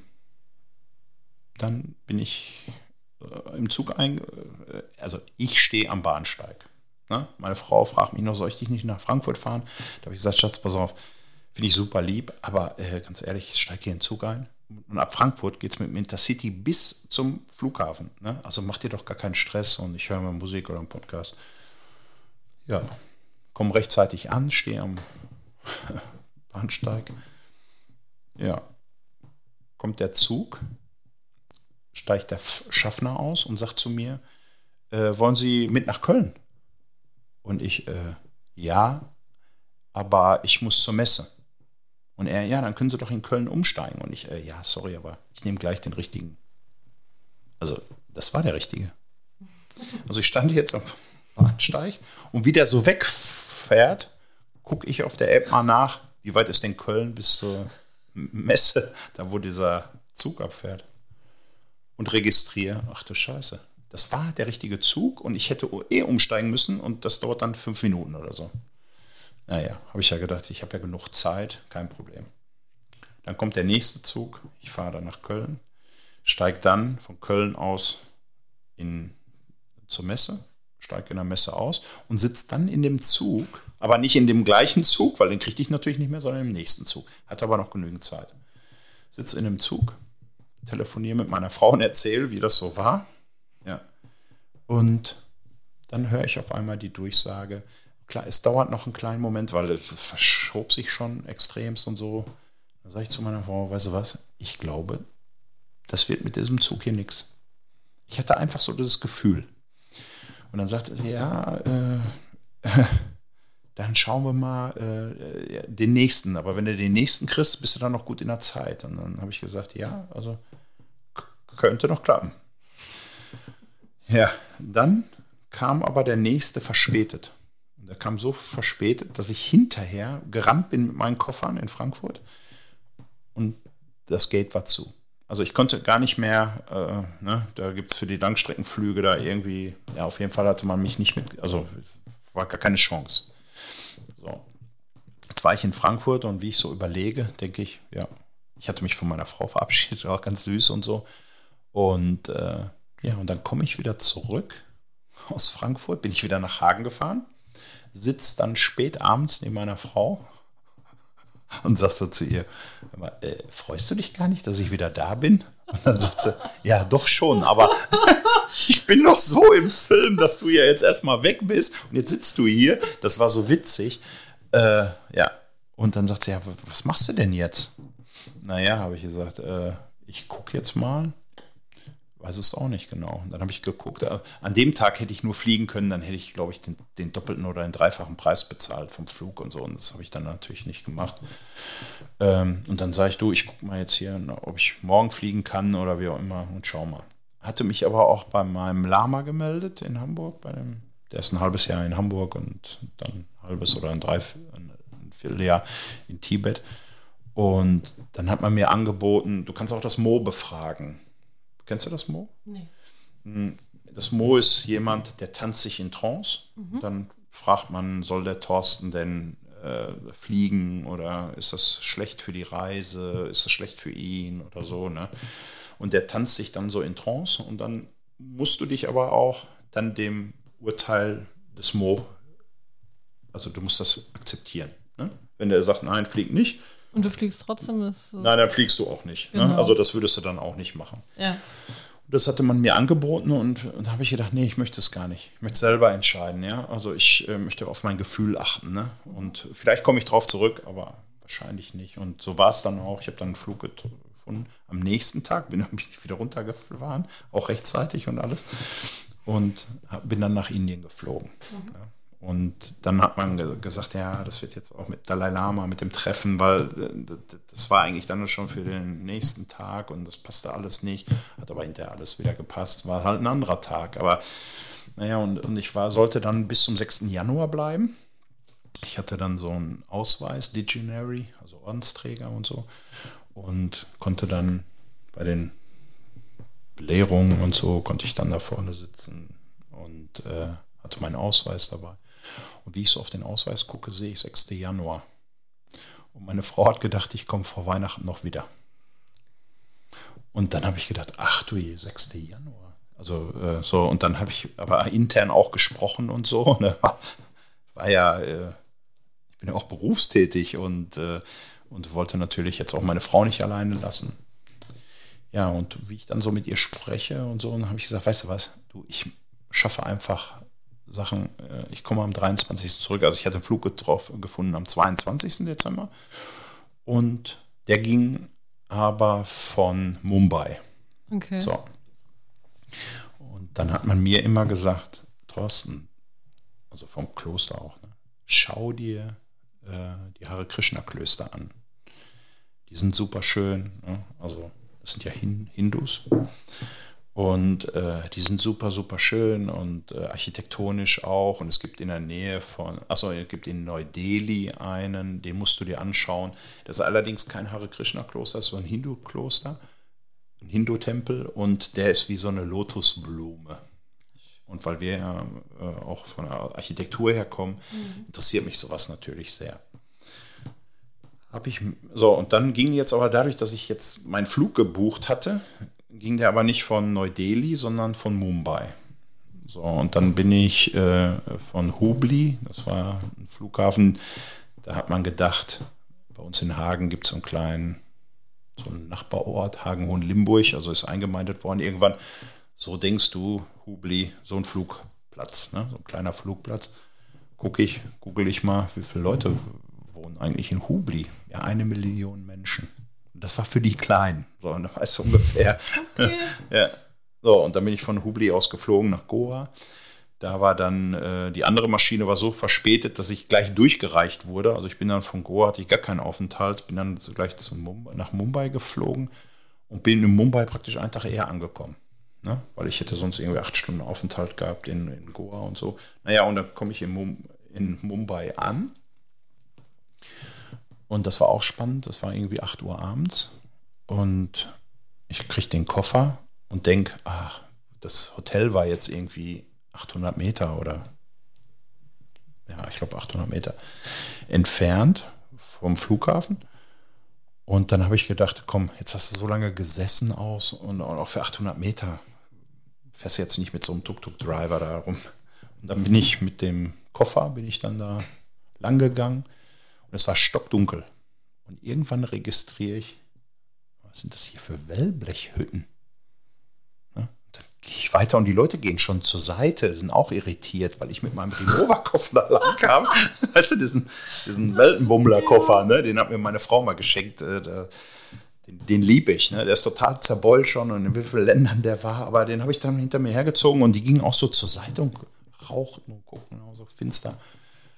dann bin ich äh, im Zug ein, äh, also ich stehe am Bahnsteig. Ne? Meine Frau fragt mich noch, soll ich dich nicht nach Frankfurt fahren? Da habe ich gesagt, Schatz, pass auf, finde ich super lieb, aber äh, ganz ehrlich, ich steige hier in den Zug ein. Und ab Frankfurt geht es mit dem Intercity bis zum Flughafen. Ne? Also mach dir doch gar keinen Stress und ich höre mal Musik oder einen Podcast. Ja, komme rechtzeitig an, stehe am Bahnsteig. Ja, kommt der Zug, steigt der Schaffner aus und sagt zu mir, äh, wollen Sie mit nach Köln? Und ich, äh, ja, aber ich muss zur Messe. Und er, ja, dann können Sie doch in Köln umsteigen. Und ich, äh, ja, sorry, aber ich nehme gleich den richtigen. Also, das war der richtige. Also ich stand jetzt am Bahnsteig und wie der so wegfährt, gucke ich auf der App mal nach, wie weit ist denn Köln bis zur Messe, da wo dieser Zug abfährt. Und registriere, ach du Scheiße, das war der richtige Zug und ich hätte eh umsteigen müssen und das dauert dann fünf Minuten oder so. Naja, habe ich ja gedacht, ich habe ja genug Zeit, kein Problem. Dann kommt der nächste Zug, ich fahre dann nach Köln, steige dann von Köln aus in, zur Messe, steige in der Messe aus und sitze dann in dem Zug, aber nicht in dem gleichen Zug, weil den kriegte ich natürlich nicht mehr, sondern im nächsten Zug. Hatte aber noch genügend Zeit. Sitze in dem Zug, telefoniere mit meiner Frau und erzähle, wie das so war. Ja. Und dann höre ich auf einmal die Durchsage, klar, es dauert noch einen kleinen Moment, weil es verschob sich schon extremst und so. Da sage ich zu meiner Frau, weißt du was, ich glaube, das wird mit diesem Zug hier nichts. Ich hatte einfach so dieses Gefühl. Und dann sagte sie, ja, äh, dann schauen wir mal äh, den nächsten. Aber wenn du den nächsten kriegst, bist du dann noch gut in der Zeit. Und dann habe ich gesagt, ja, also könnte noch klappen. Ja, dann kam aber der nächste verspätet. Und der kam so verspätet, dass ich hinterher gerannt bin mit meinen Koffern in Frankfurt und das Gate war zu. Also ich konnte gar nicht mehr, äh, ne, da gibt es für die Langstreckenflüge da irgendwie, ja, auf jeden Fall hatte man mich nicht mit, also war gar keine Chance. So. Jetzt war ich in Frankfurt und wie ich so überlege, denke ich, ja, ich hatte mich von meiner Frau verabschiedet, auch ganz süß und so. Und äh, ja, und dann komme ich wieder zurück aus Frankfurt, bin ich wieder nach Hagen gefahren, sitze dann spät abends neben meiner Frau und sag so zu ihr, äh, freust du dich gar nicht, dass ich wieder da bin? Und dann sagt sie, ja, doch schon, aber ich bin noch so im Film, dass du ja jetzt erstmal weg bist und jetzt sitzt du hier. Das war so witzig. Äh, ja, und dann sagt sie, ja, was machst du denn jetzt? Naja, habe ich gesagt, äh, ich gucke jetzt mal weiß es auch nicht genau. Dann habe ich geguckt. Äh, an dem Tag hätte ich nur fliegen können, dann hätte ich, glaube ich, den, den, doppelten oder den dreifachen Preis bezahlt vom Flug und so. Und das habe ich dann natürlich nicht gemacht. Ähm, und dann sage ich, du, ich gucke mal jetzt hier, ob ich morgen fliegen kann oder wie auch immer und schau mal. Hatte mich aber auch bei meinem Lama gemeldet in Hamburg. Bei dem, der ist ein halbes Jahr in Hamburg und dann ein halbes oder ein, Dreif ein Vierteljahr in Tibet. Und dann hat man mir angeboten, du kannst auch das Mo befragen. Kennst du das Mo? Nee. Hm, das Mo ist jemand, der tanzt sich in Trance. Mhm. Dann fragt man, soll der Thorsten denn äh, fliegen oder ist das schlecht für die Reise, ist das schlecht für ihn oder so. Ne? Und der tanzt sich dann so in Trance und dann musst du dich aber auch dann dem Urteil des Mo, also du musst das akzeptieren. Ne? Wenn der sagt, nein, flieg nicht, und du fliegst trotzdem? Ist Nein, dann fliegst du auch nicht. Ne? Genau. Ne? Also das würdest du dann auch nicht machen. Ja. Das hatte man mir angeboten und, und da habe ich gedacht, nee, ich möchte es gar nicht. Ich möchte selber entscheiden, ja. Also ich äh, möchte auf mein Gefühl achten, ne? Und vielleicht komme ich drauf zurück, aber wahrscheinlich nicht. Und so war es dann auch. Ich habe dann einen Flug gefunden. Am nächsten Tag bin ich wieder runtergefahren, auch rechtzeitig und alles. Und bin dann nach Indien geflogen. Mhm. Ja. Und dann hat man gesagt, ja, das wird jetzt auch mit Dalai Lama, mit dem Treffen, weil äh, das war eigentlich dann schon für den nächsten Tag und das passte alles nicht. Hat aber hinterher alles wieder gepasst. War halt ein anderer Tag. Aber naja, und, und ich war, sollte dann bis zum 6. Januar bleiben. Ich hatte dann so einen Ausweis, Diginary, also Ordensträger und so. Und konnte dann bei den Belehrungen und so, konnte ich dann da vorne sitzen und äh, hatte meinen Ausweis dabei. Und wie ich so auf den Ausweis gucke, sehe ich 6. Januar. Und meine Frau hat gedacht, ich komme vor Weihnachten noch wieder. Und dann habe ich gedacht, ach du je, 6. Januar. Also äh, so, und dann habe ich aber intern auch gesprochen und so. Ne? War ja, äh, ich bin ja auch berufstätig und, äh, und wollte natürlich jetzt auch meine Frau nicht alleine lassen. Ja, und wie ich dann so mit ihr spreche und so, dann habe ich gesagt, weißt du was, du, ich schaffe einfach Sachen. Äh, ich komme am 23. zurück. Also ich hatte einen Flug getroffen, gefunden am 22. Dezember. Und der ging aber von Mumbai. Okay. So. Und dann hat man mir immer gesagt, Thorsten, also vom Kloster auch, ne, schau dir äh, die Hare Krishna Klöster an. Die sind super schön. Ne? Also das sind ja Hindus. Und äh, die sind super, super schön und äh, architektonisch auch. Und es gibt in der Nähe von, achso, es gibt in Neu-Delhi einen, den musst du dir anschauen. Das ist allerdings kein Hare Krishna-Kloster, sondern ein Hindu-Kloster, ein Hindu-Tempel und der ist wie so eine Lotusblume. Und weil wir ja äh, auch von der Architektur her kommen, mhm. interessiert mich sowas natürlich sehr. Hab ich, so, und dann ging jetzt aber dadurch, dass ich jetzt meinen Flug gebucht hatte, ging der aber nicht von Neu-Delhi, sondern von Mumbai. So, und dann bin ich äh, von Hubli, das war ein Flughafen, da hat man gedacht, bei uns in Hagen gibt es so einen kleinen, so einen Nachbarort, Hagen-Hohen-Limburg, also ist eingemeindet worden irgendwann. So denkst du, Hubli, so ein Flugplatz, ne? so ein kleiner Flugplatz. Gucke ich, google ich mal, wie viele Leute wohnen eigentlich in Hubli? Ja, eine Million Menschen. Das war für die Kleinen. So, und dann weißt du ungefähr. Okay. ja. So, und dann bin ich von Hubli aus geflogen nach Goa. Da war dann, äh, die andere Maschine war so verspätet, dass ich gleich durchgereicht wurde. Also ich bin dann von Goa, hatte ich gar keinen Aufenthalt, bin dann so gleich zu Mumbai, nach Mumbai geflogen und bin in Mumbai praktisch einen Tag eher angekommen. Ne? Weil ich hätte sonst irgendwie acht Stunden Aufenthalt gehabt in, in Goa und so. Naja, und dann komme ich in, Mum in Mumbai an. Und das war auch spannend. Das war irgendwie 8 Uhr abends. Und ich kriege den Koffer und denke, ach, das Hotel war jetzt irgendwie 800 Meter oder, ja, ich glaube 800 Meter entfernt vom Flughafen. Und dann habe ich gedacht, komm, jetzt hast du so lange gesessen aus und auch für 800 Meter fährst du jetzt nicht mit so einem Tuk-Tuk-Driver da rum. Und dann bin ich mit dem Koffer, bin ich dann da lang gegangen und es war stockdunkel. Und irgendwann registriere ich, was sind das hier für Wellblechhütten? Ne? Dann gehe ich weiter und die Leute gehen schon zur Seite, sind auch irritiert, weil ich mit meinem Rimowa-Koffer da lang kam. Weißt du, diesen, diesen Weltenbummler-Koffer, ne? den hat mir meine Frau mal geschenkt. Äh, da, den, den liebe ich. Ne? Der ist total zerbeult schon und in wie vielen Ländern der war, aber den habe ich dann hinter mir hergezogen und die gingen auch so zur Seite und rauchten und guckten, so finster.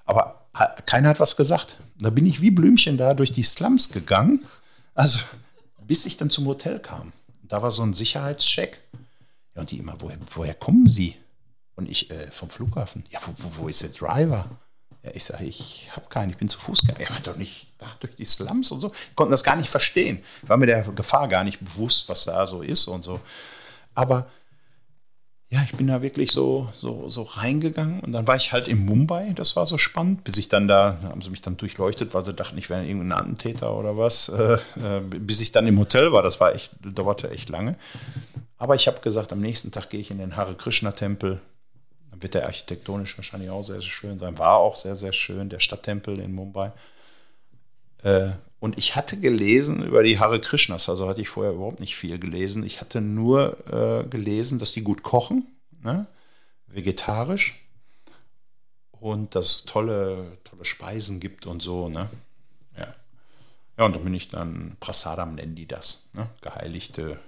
Aber keiner hat was gesagt. Da bin ich wie Blümchen da durch die Slums gegangen, also bis ich dann zum Hotel kam. Da war so ein Sicherheitscheck. Ja, und die immer, woher, woher kommen Sie? Und ich, äh, vom Flughafen. Ja, wo, wo, wo ist der Driver? Ja, ich sage, ich habe keinen, ich bin zu Fuß gegangen. Ja, doch nicht da durch die Slums und so. Ich konnte das gar nicht verstehen. Ich war mir der Gefahr gar nicht bewusst, was da so ist und so. Aber ja, ich bin da wirklich so, so, so reingegangen und dann war ich halt in Mumbai, das war so spannend, bis ich dann da, haben sie mich dann durchleuchtet, weil sie dachten, ich wäre irgendein Attentäter oder was, äh, äh, bis ich dann im Hotel war, das war echt, dauerte echt lange. Aber ich habe gesagt, am nächsten Tag gehe ich in den Hare Krishna Tempel, dann wird der architektonisch wahrscheinlich auch sehr, sehr schön sein, war auch sehr, sehr schön, der Stadttempel in Mumbai. Äh, und ich hatte gelesen über die Hare Krishnas, also hatte ich vorher überhaupt nicht viel gelesen. Ich hatte nur äh, gelesen, dass die gut kochen, ne? vegetarisch und dass es tolle, tolle Speisen gibt und so. Ne? Ja. ja, und dann bin ich dann, Prasadam nennen die das, ne? geheiligte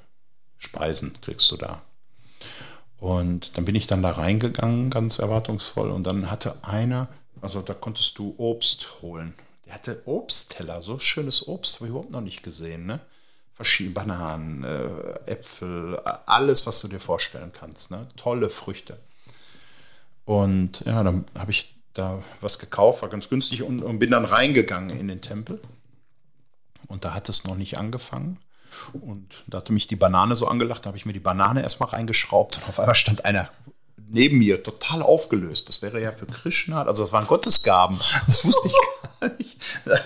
Speisen kriegst du da. Und dann bin ich dann da reingegangen, ganz erwartungsvoll. Und dann hatte einer, also da konntest du Obst holen der hatte Obstteller, so schönes Obst habe ich überhaupt noch nicht gesehen. Ne? Verschiedene Bananen, äh, Äpfel, alles, was du dir vorstellen kannst. Ne? Tolle Früchte. Und ja, dann habe ich da was gekauft, war ganz günstig und, und bin dann reingegangen in den Tempel. Und da hat es noch nicht angefangen. Und da hatte mich die Banane so angelacht, da habe ich mir die Banane erstmal reingeschraubt und auf einmal stand einer neben mir total aufgelöst. Das wäre ja für Krishna, also das waren Gottesgaben. Das wusste ich gar nicht. Da,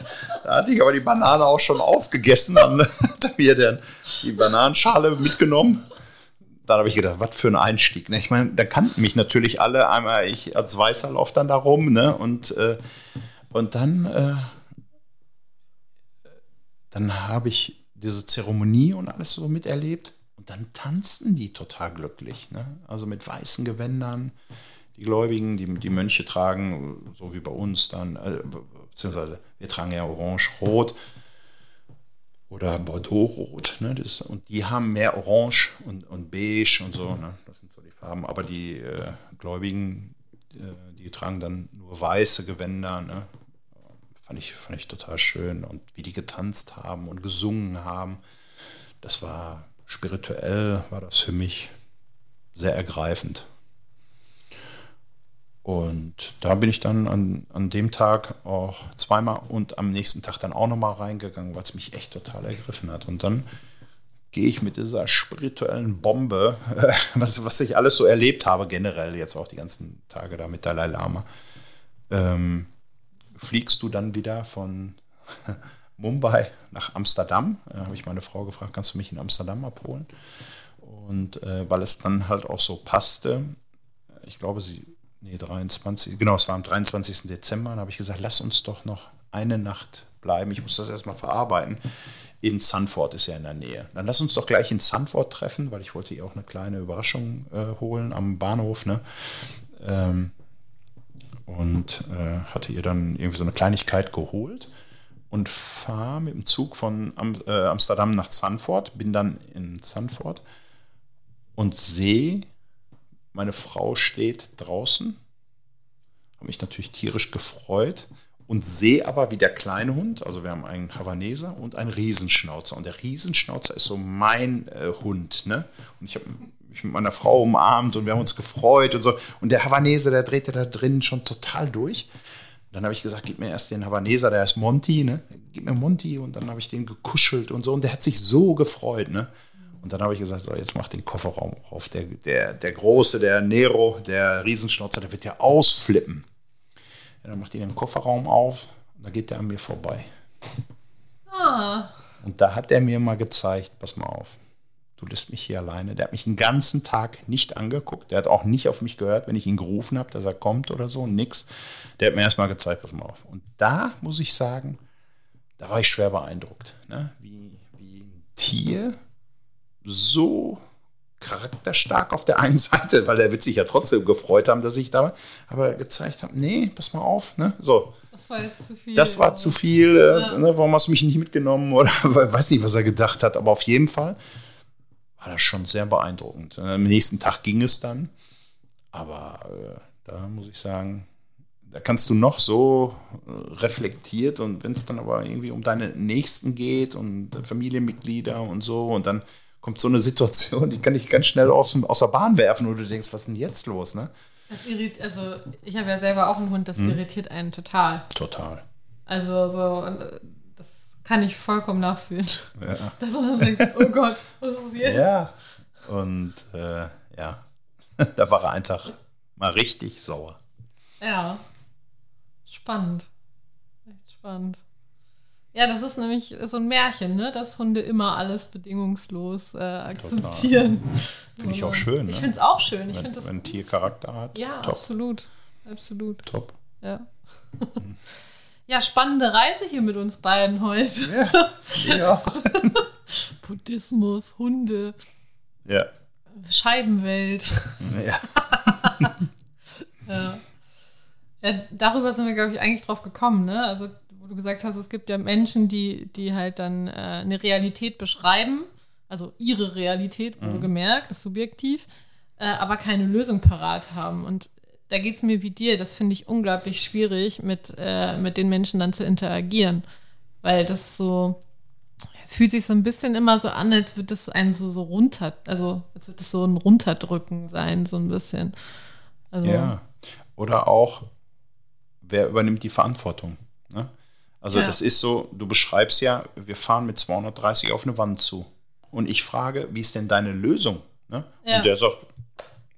hatte ich aber die Banane auch schon aufgegessen. Dann hat er mir dann die Bananenschale mitgenommen. Dann habe ich gedacht, was für ein Einstieg. Ne? Ich meine, da kannten mich natürlich alle. Einmal ich als Weißer laufe dann da rum. Ne? Und, äh, und dann, äh, dann habe ich diese Zeremonie und alles so miterlebt dann tanzten die total glücklich. Ne? Also mit weißen Gewändern. Die Gläubigen, die, die Mönche tragen, so wie bei uns dann, äh, beziehungsweise wir tragen ja orange-rot oder Bordeaux-rot. Ne? und die haben mehr orange und, und beige und so. Ne? Das sind so die Farben. Aber die äh, Gläubigen, äh, die tragen dann nur weiße Gewänder. Ne? Fand, ich, fand ich total schön. Und wie die getanzt haben und gesungen haben, das war spirituell war das für mich sehr ergreifend. Und da bin ich dann an, an dem Tag auch zweimal und am nächsten Tag dann auch nochmal reingegangen, es mich echt total ergriffen hat. Und dann gehe ich mit dieser spirituellen Bombe, was, was ich alles so erlebt habe, generell jetzt auch die ganzen Tage da mit Dalai Lama, ähm, fliegst du dann wieder von Mumbai nach Amsterdam. Da habe ich meine Frau gefragt, kannst du mich in Amsterdam abholen? Und äh, weil es dann halt auch so passte, ich glaube, sie, nee, 23, genau, es war am 23. Dezember, da habe ich gesagt, lass uns doch noch eine Nacht bleiben. Ich muss das erstmal verarbeiten. In Sanford ist ja in der Nähe. Dann lass uns doch gleich in Sanford treffen, weil ich wollte ihr auch eine kleine Überraschung äh, holen am Bahnhof. Ne? Ähm, und äh, hatte ihr dann irgendwie so eine Kleinigkeit geholt und fahre mit dem Zug von Am äh, Amsterdam nach Zandvoort, bin dann in Zandvoort und sehe, meine Frau steht draußen, habe mich natürlich tierisch gefreut und sehe aber, wie der kleine Hund, also wir haben einen Havaneser und einen Riesenschnauzer. Und der Riesenschnauzer ist so mein äh, Hund. Ne? Und ich habe mich mit meiner Frau umarmt und wir haben uns gefreut und so. Und der Havaneser, der drehte da drin schon total durch. Dann habe ich gesagt, gib mir erst den Havaneser, der heißt Monty, ne? Gib mir Monty und dann habe ich den gekuschelt und so. Und der hat sich so gefreut, ne? Und dann habe ich gesagt, so, jetzt mach den Kofferraum auf. Der, der, der Große, der Nero, der Riesenschnauzer, der wird ja ausflippen. Ja, dann macht ihn den Kofferraum auf und da geht der an mir vorbei. Ah, Und da hat er mir mal gezeigt, pass mal auf, du lässt mich hier alleine. Der hat mich den ganzen Tag nicht angeguckt. Der hat auch nicht auf mich gehört, wenn ich ihn gerufen habe, dass er kommt oder so, nix. Der hat mir erstmal gezeigt, pass mal auf. Und da muss ich sagen, da war ich schwer beeindruckt, ne? wie, wie ein Tier so charakterstark auf der einen Seite, weil er wird sich ja trotzdem gefreut haben, dass ich da war, aber gezeigt habe, nee, pass mal auf, ne? So, das war jetzt zu viel. das war zu viel, äh, Ja. ne, warum hast du mich nicht mitgenommen oder weiß nicht, was er gedacht hat, aber auf jeden Fall war das schon sehr beeindruckend. Am nächsten Tag ging es dann, aber äh, da muss ich sagen, da kannst du noch so äh, reflektiert und wenn es dann aber irgendwie um deine Nächsten geht und Familienmitglieder und so und dann kommt so eine Situation, die kann ich ganz schnell aus, aus der Bahn werfen und du denkst, was ist denn jetzt los, ne? Das irritiert, also ich habe ja selber auch einen Hund, das Hm. irritiert einen total. Total. Also so, äh, das kann ich vollkommen nachfühlen. Ja. Dass man dann sagt, oh Gott, was ist jetzt? Ja. Und äh, ja, da war er einfach mal richtig sauer. Ja. Spannend. Echt spannend. Ja, das ist nämlich so ein Märchen, ne? dass Hunde immer alles bedingungslos äh, akzeptieren. Finde ich auch schön. Ich ne? finde es auch schön. Ich wenn, finde das wenn ein. Tier Charakter hat. Ja, top. absolut. Absolut. Top. Ja. ja, spannende Reise hier mit uns beiden heute. Ja. ja. Buddhismus, Hunde, ja. Scheibenwelt. ja. Ja. Ja, darüber sind wir, glaube ich, eigentlich drauf gekommen, ne? Also, wo du gesagt hast, es gibt ja Menschen, die, die halt dann äh, eine Realität beschreiben, also ihre Realität, wohlgemerkt, das ist subjektiv, äh, aber keine Lösung parat haben. Und da geht es mir wie dir, das finde ich unglaublich schwierig, mit, äh, mit den Menschen dann zu interagieren. Weil das so, es fühlt sich so ein bisschen immer so an, als würde das einen so, so runter, also als würde das so ein Runterdrücken sein, so ein bisschen. Also, Ja. Oder auch, wer übernimmt die Verantwortung? Ne? Also Ja. das ist so, du beschreibst ja, wir fahren mit 230 auf eine Wand zu. Und ich frage, wie ist denn deine Lösung? Ne? Ja. Und der sagt,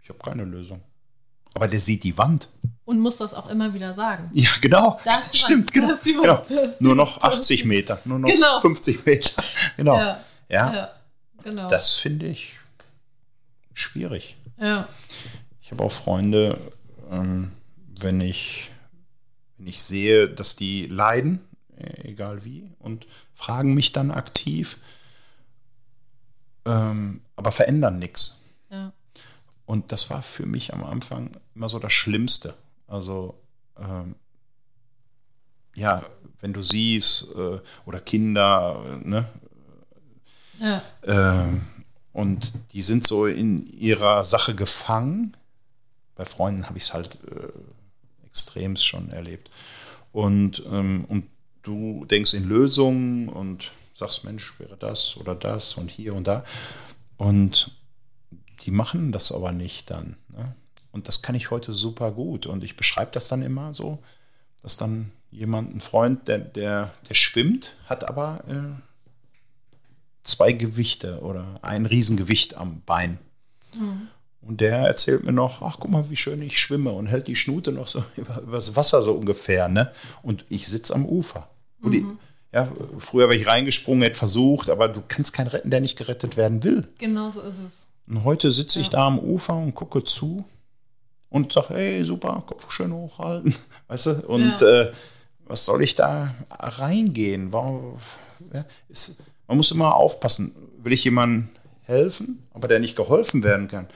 ich habe keine Lösung. Aber der sieht die Wand. Und muss das auch immer wieder sagen. Ja, genau. Das Stimmt, genau. genau. Nur noch 80 Meter, nur noch Genau. 50 Meter. Genau. Ja, Ja, ja, genau. das finde ich schwierig. ja, Ich habe auch Freunde, ähm, wenn ich wenn ich sehe, dass die leiden, äh, egal wie, und fragen mich dann aktiv, ähm, aber verändern nichts. ja, Und das war für mich am Anfang immer so das Schlimmste. Also ähm, ja, wenn du siehst äh, oder Kinder, äh, ne, ja, ähm, und die sind so in ihrer Sache gefangen. Bei Freunden habe ich es halt äh, extremst schon erlebt. Und, ähm, und du denkst in Lösungen und sagst, Mensch, wäre das oder das und hier und da. Und die machen das aber nicht dann. Ne? Und das kann ich heute super gut. Und ich beschreibe das dann immer so, dass dann jemand, ein Freund, der, der, der schwimmt, hat aber äh, zwei Gewichte oder ein Riesengewicht am Bein. Und der erzählt mir noch, ach guck mal, wie schön ich schwimme und hält die Schnute noch so über, übers Wasser so ungefähr. Ne? Und ich sitze am Ufer. Und ich, ja, früher wäre ich reingesprungen, hätte versucht, aber du kannst keinen retten, der nicht gerettet werden will. genau so ist es. Und heute sitze ich da am Ufer und gucke zu und sage, hey, super, Kopf schön hochhalten. Weißt du? Und Ja. äh, was soll ich da reingehen? Warum, ja, ist, man muss immer aufpassen. Will ich jemandem helfen, aber der nicht geholfen werden kann,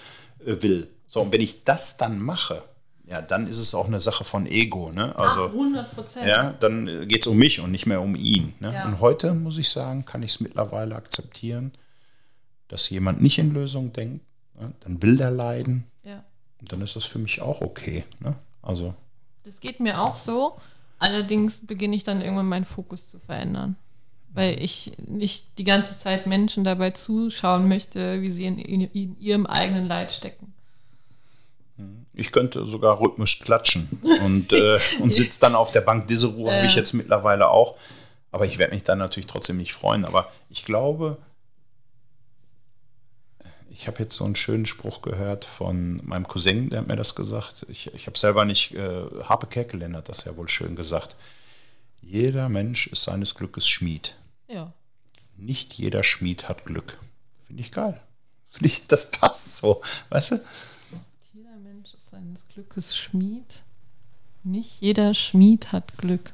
will. So, und wenn ich das dann mache, ja, dann ist es auch eine Sache von Ego. Ne? Also, 100 Prozent. ja, dann geht es um mich und nicht mehr um ihn. Ne? Ja. Und heute, muss ich sagen, kann ich es mittlerweile akzeptieren, dass jemand nicht in Lösung denkt. Ne? Dann will der leiden. Ja. Und dann ist das für mich auch okay. Ne? Also, Das geht mir auch so. Allerdings beginne ich dann irgendwann meinen Fokus zu verändern. Weil ich nicht die ganze Zeit Menschen dabei zuschauen möchte, wie sie in, in, ihrem eigenen Leid stecken. ich könnte sogar rhythmisch klatschen und, äh, und sitze dann auf der Bank. Diese Ruhe habe ich jetzt mittlerweile auch. Aber ich werde mich dann natürlich trotzdem nicht freuen. Aber ich glaube, ich habe jetzt so einen schönen Spruch gehört von meinem Cousin, der hat mir das gesagt. Ich, ich habe selber nicht, äh, Harpe Kerkeling hat das ja wohl schön gesagt. Jeder Mensch ist seines Glückes Schmied. Ja. Nicht jeder Schmied hat Glück. Finde ich geil. Finde ich, das passt so. Weißt du? Jeder Mensch ist seines Glückes Schmied. Nicht jeder Schmied hat Glück.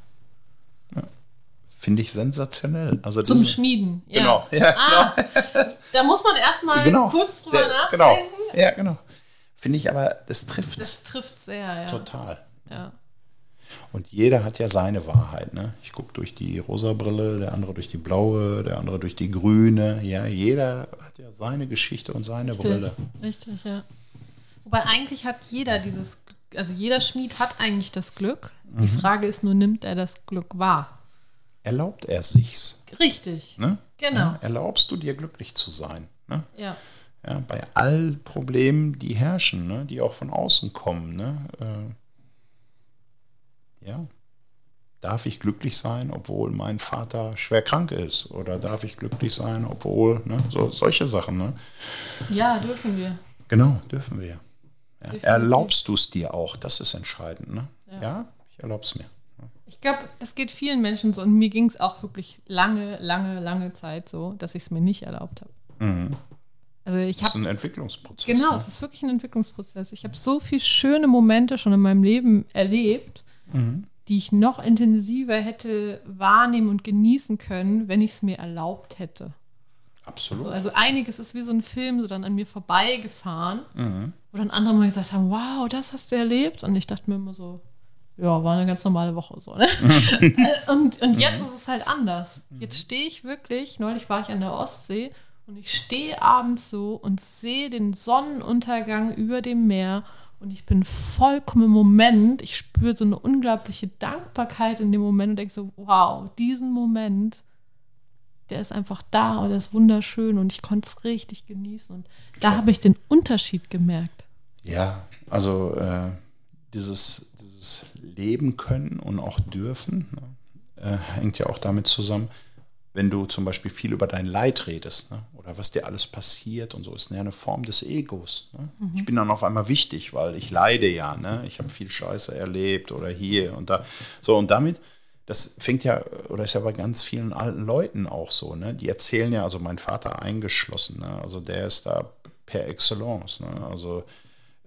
Finde ich sensationell. Also Zum diese- Schmieden. Ja. Genau, ja, Ah, da muss man erstmal genau. kurz drüber Der- Genau, nachdenken. ja, genau. Finde ich aber, das trifft Das trifft sehr, ja. total. ja. Und jeder hat ja seine Wahrheit. Ne? Ich gucke durch die rosa Brille, der andere durch die blaue, der andere durch die grüne. Ja, jeder hat ja seine Geschichte und seine Brille. Richtig, ja. Wobei eigentlich hat jeder dieses, also jeder Schmied hat eigentlich das Glück. Die Mhm. Frage ist nur, nimmt er das Glück wahr? Erlaubt er sich's? Richtig. Ne? Genau. Ja, erlaubst du dir glücklich zu sein? Ne? Ja. Ja, bei all Problemen, die herrschen, ne? die auch von außen kommen. Ne? Äh, ja. Darf ich glücklich sein, obwohl mein Vater schwer krank ist? Oder darf ich glücklich sein, obwohl, ne? so, solche Sachen. Ne? Ja, dürfen wir. Genau, dürfen wir. Ja. Erlaubst du es dir auch? Das ist entscheidend. Ne? Ja. ich erlaube es mir. Ich glaube, das geht vielen Menschen so und mir ging es auch wirklich lange, lange, lange Zeit so, dass ich es mir nicht erlaubt habe. Also ich Das ist habe ein Entwicklungsprozess. Genau, ne? es ist wirklich ein Entwicklungsprozess. Ich habe so viele schöne Momente schon in meinem Leben erlebt, die ich noch intensiver hätte wahrnehmen und genießen können, wenn ich es mir erlaubt hätte. Absolut. So, also einiges ist wie so ein Film so dann an mir vorbeigefahren, wo dann andere mal gesagt haben, wow, das hast du erlebt. Und ich dachte mir immer so, ja, war eine ganz normale Woche so. Ne? Äh, und, und jetzt ist es halt anders. Jetzt stehe ich wirklich, neulich war ich an der Ostsee und ich stehe abends so und sehe den Sonnenuntergang über dem Meer und ich bin vollkommen im Moment. Ich spüre so eine unglaubliche Dankbarkeit in dem Moment und denke so, wow, diesen Moment, der ist einfach da und der ist wunderschön und ich konnte es richtig genießen. Und da habe ich den Unterschied gemerkt. Ja, also äh, dieses, dieses Leben können und auch dürfen ne, äh, hängt ja auch damit zusammen, wenn du zum Beispiel viel über dein Leid redest ne, oder was dir alles passiert und so, ist ja eine Form des Egos. Ne? Ich bin dann auf einmal wichtig, weil ich leide ja. Ne? Ich habe viel Scheiße erlebt oder hier und da. So, und damit, das fängt ja, oder ist ja bei ganz vielen alten Leuten auch so, ne? die erzählen ja, also mein Vater eingeschlossen, ne? also der ist da per excellence. Ne? Also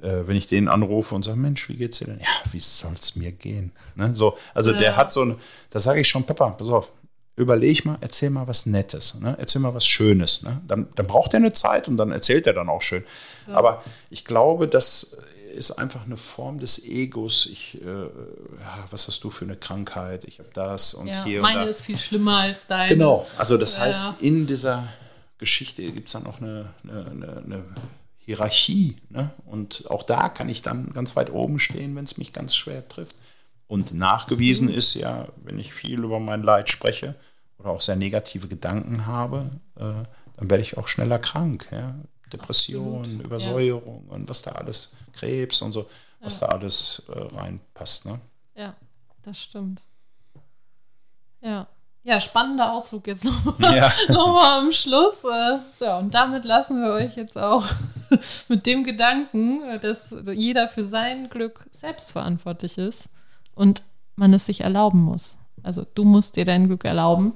äh, wenn ich den anrufe und sage, Mensch, wie geht's dir denn? Ja, wie soll es mir gehen? Ne? So, also der hat so ein, da sage ich schon, Pepper, pass auf, überleg mal, erzähl mal was Nettes, ne? erzähl mal was Schönes. Ne? Dann, dann braucht er eine Zeit und dann erzählt er dann auch schön. Aber ich glaube, das ist einfach eine Form des Egos. Ich, äh, ja, was hast du für eine Krankheit? Ich habe das und Ja, hier und meine da. ist viel schlimmer als deine. Genau, also das Ja, heißt, ja. in dieser Geschichte gibt es dann auch eine, eine, eine, eine Hierarchie. Ne? Und auch da kann ich dann ganz weit oben stehen, wenn es mich ganz schwer trifft. Und nachgewiesen ist ja, wenn ich viel über mein Leid spreche oder auch sehr negative Gedanken habe, äh, dann werde ich auch schneller krank. Ja? Depression, Absolut, Übersäuerung und was da alles, Krebs und so, was da alles äh, reinpasst. Ne? Ja, das stimmt. Ja. Ja, spannender Ausflug jetzt nochmal Ja. noch mal am Schluss. äh, So, und damit lassen wir euch jetzt auch mit dem Gedanken, dass jeder für sein Glück selbst verantwortlich ist und man es sich erlauben muss. Also du musst dir dein Glück erlauben.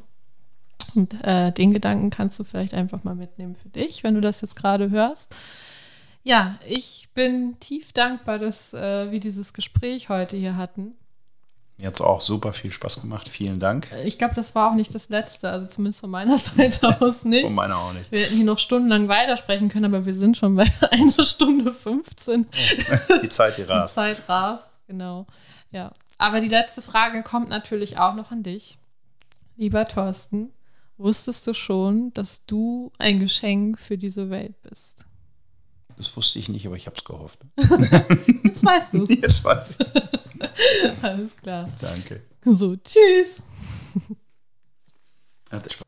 Und äh, den Gedanken kannst du vielleicht einfach mal mitnehmen für dich, wenn du das jetzt gerade hörst. Ja, ich bin tief dankbar, dass äh, wir dieses Gespräch heute hier hatten. Mir hat es auch super viel Spaß gemacht. Vielen Dank. Ich glaube, das war auch nicht das Letzte, also zumindest von meiner Seite aus nicht. Von meiner auch nicht. Wir hätten hier noch stundenlang weitersprechen können, aber wir sind schon bei einer Stunde 15. Die Zeit, die Die rast. Zeit rast, genau. Ja. Aber die letzte Frage kommt natürlich auch noch an dich. Lieber Thorsten, wusstest du schon, dass du ein Geschenk für diese Welt bist? Das wusste ich nicht, aber ich habe es gehofft. Jetzt weißt du es. Jetzt weiß ich Alles klar. Danke. So, tschüss. Hatte Spaß.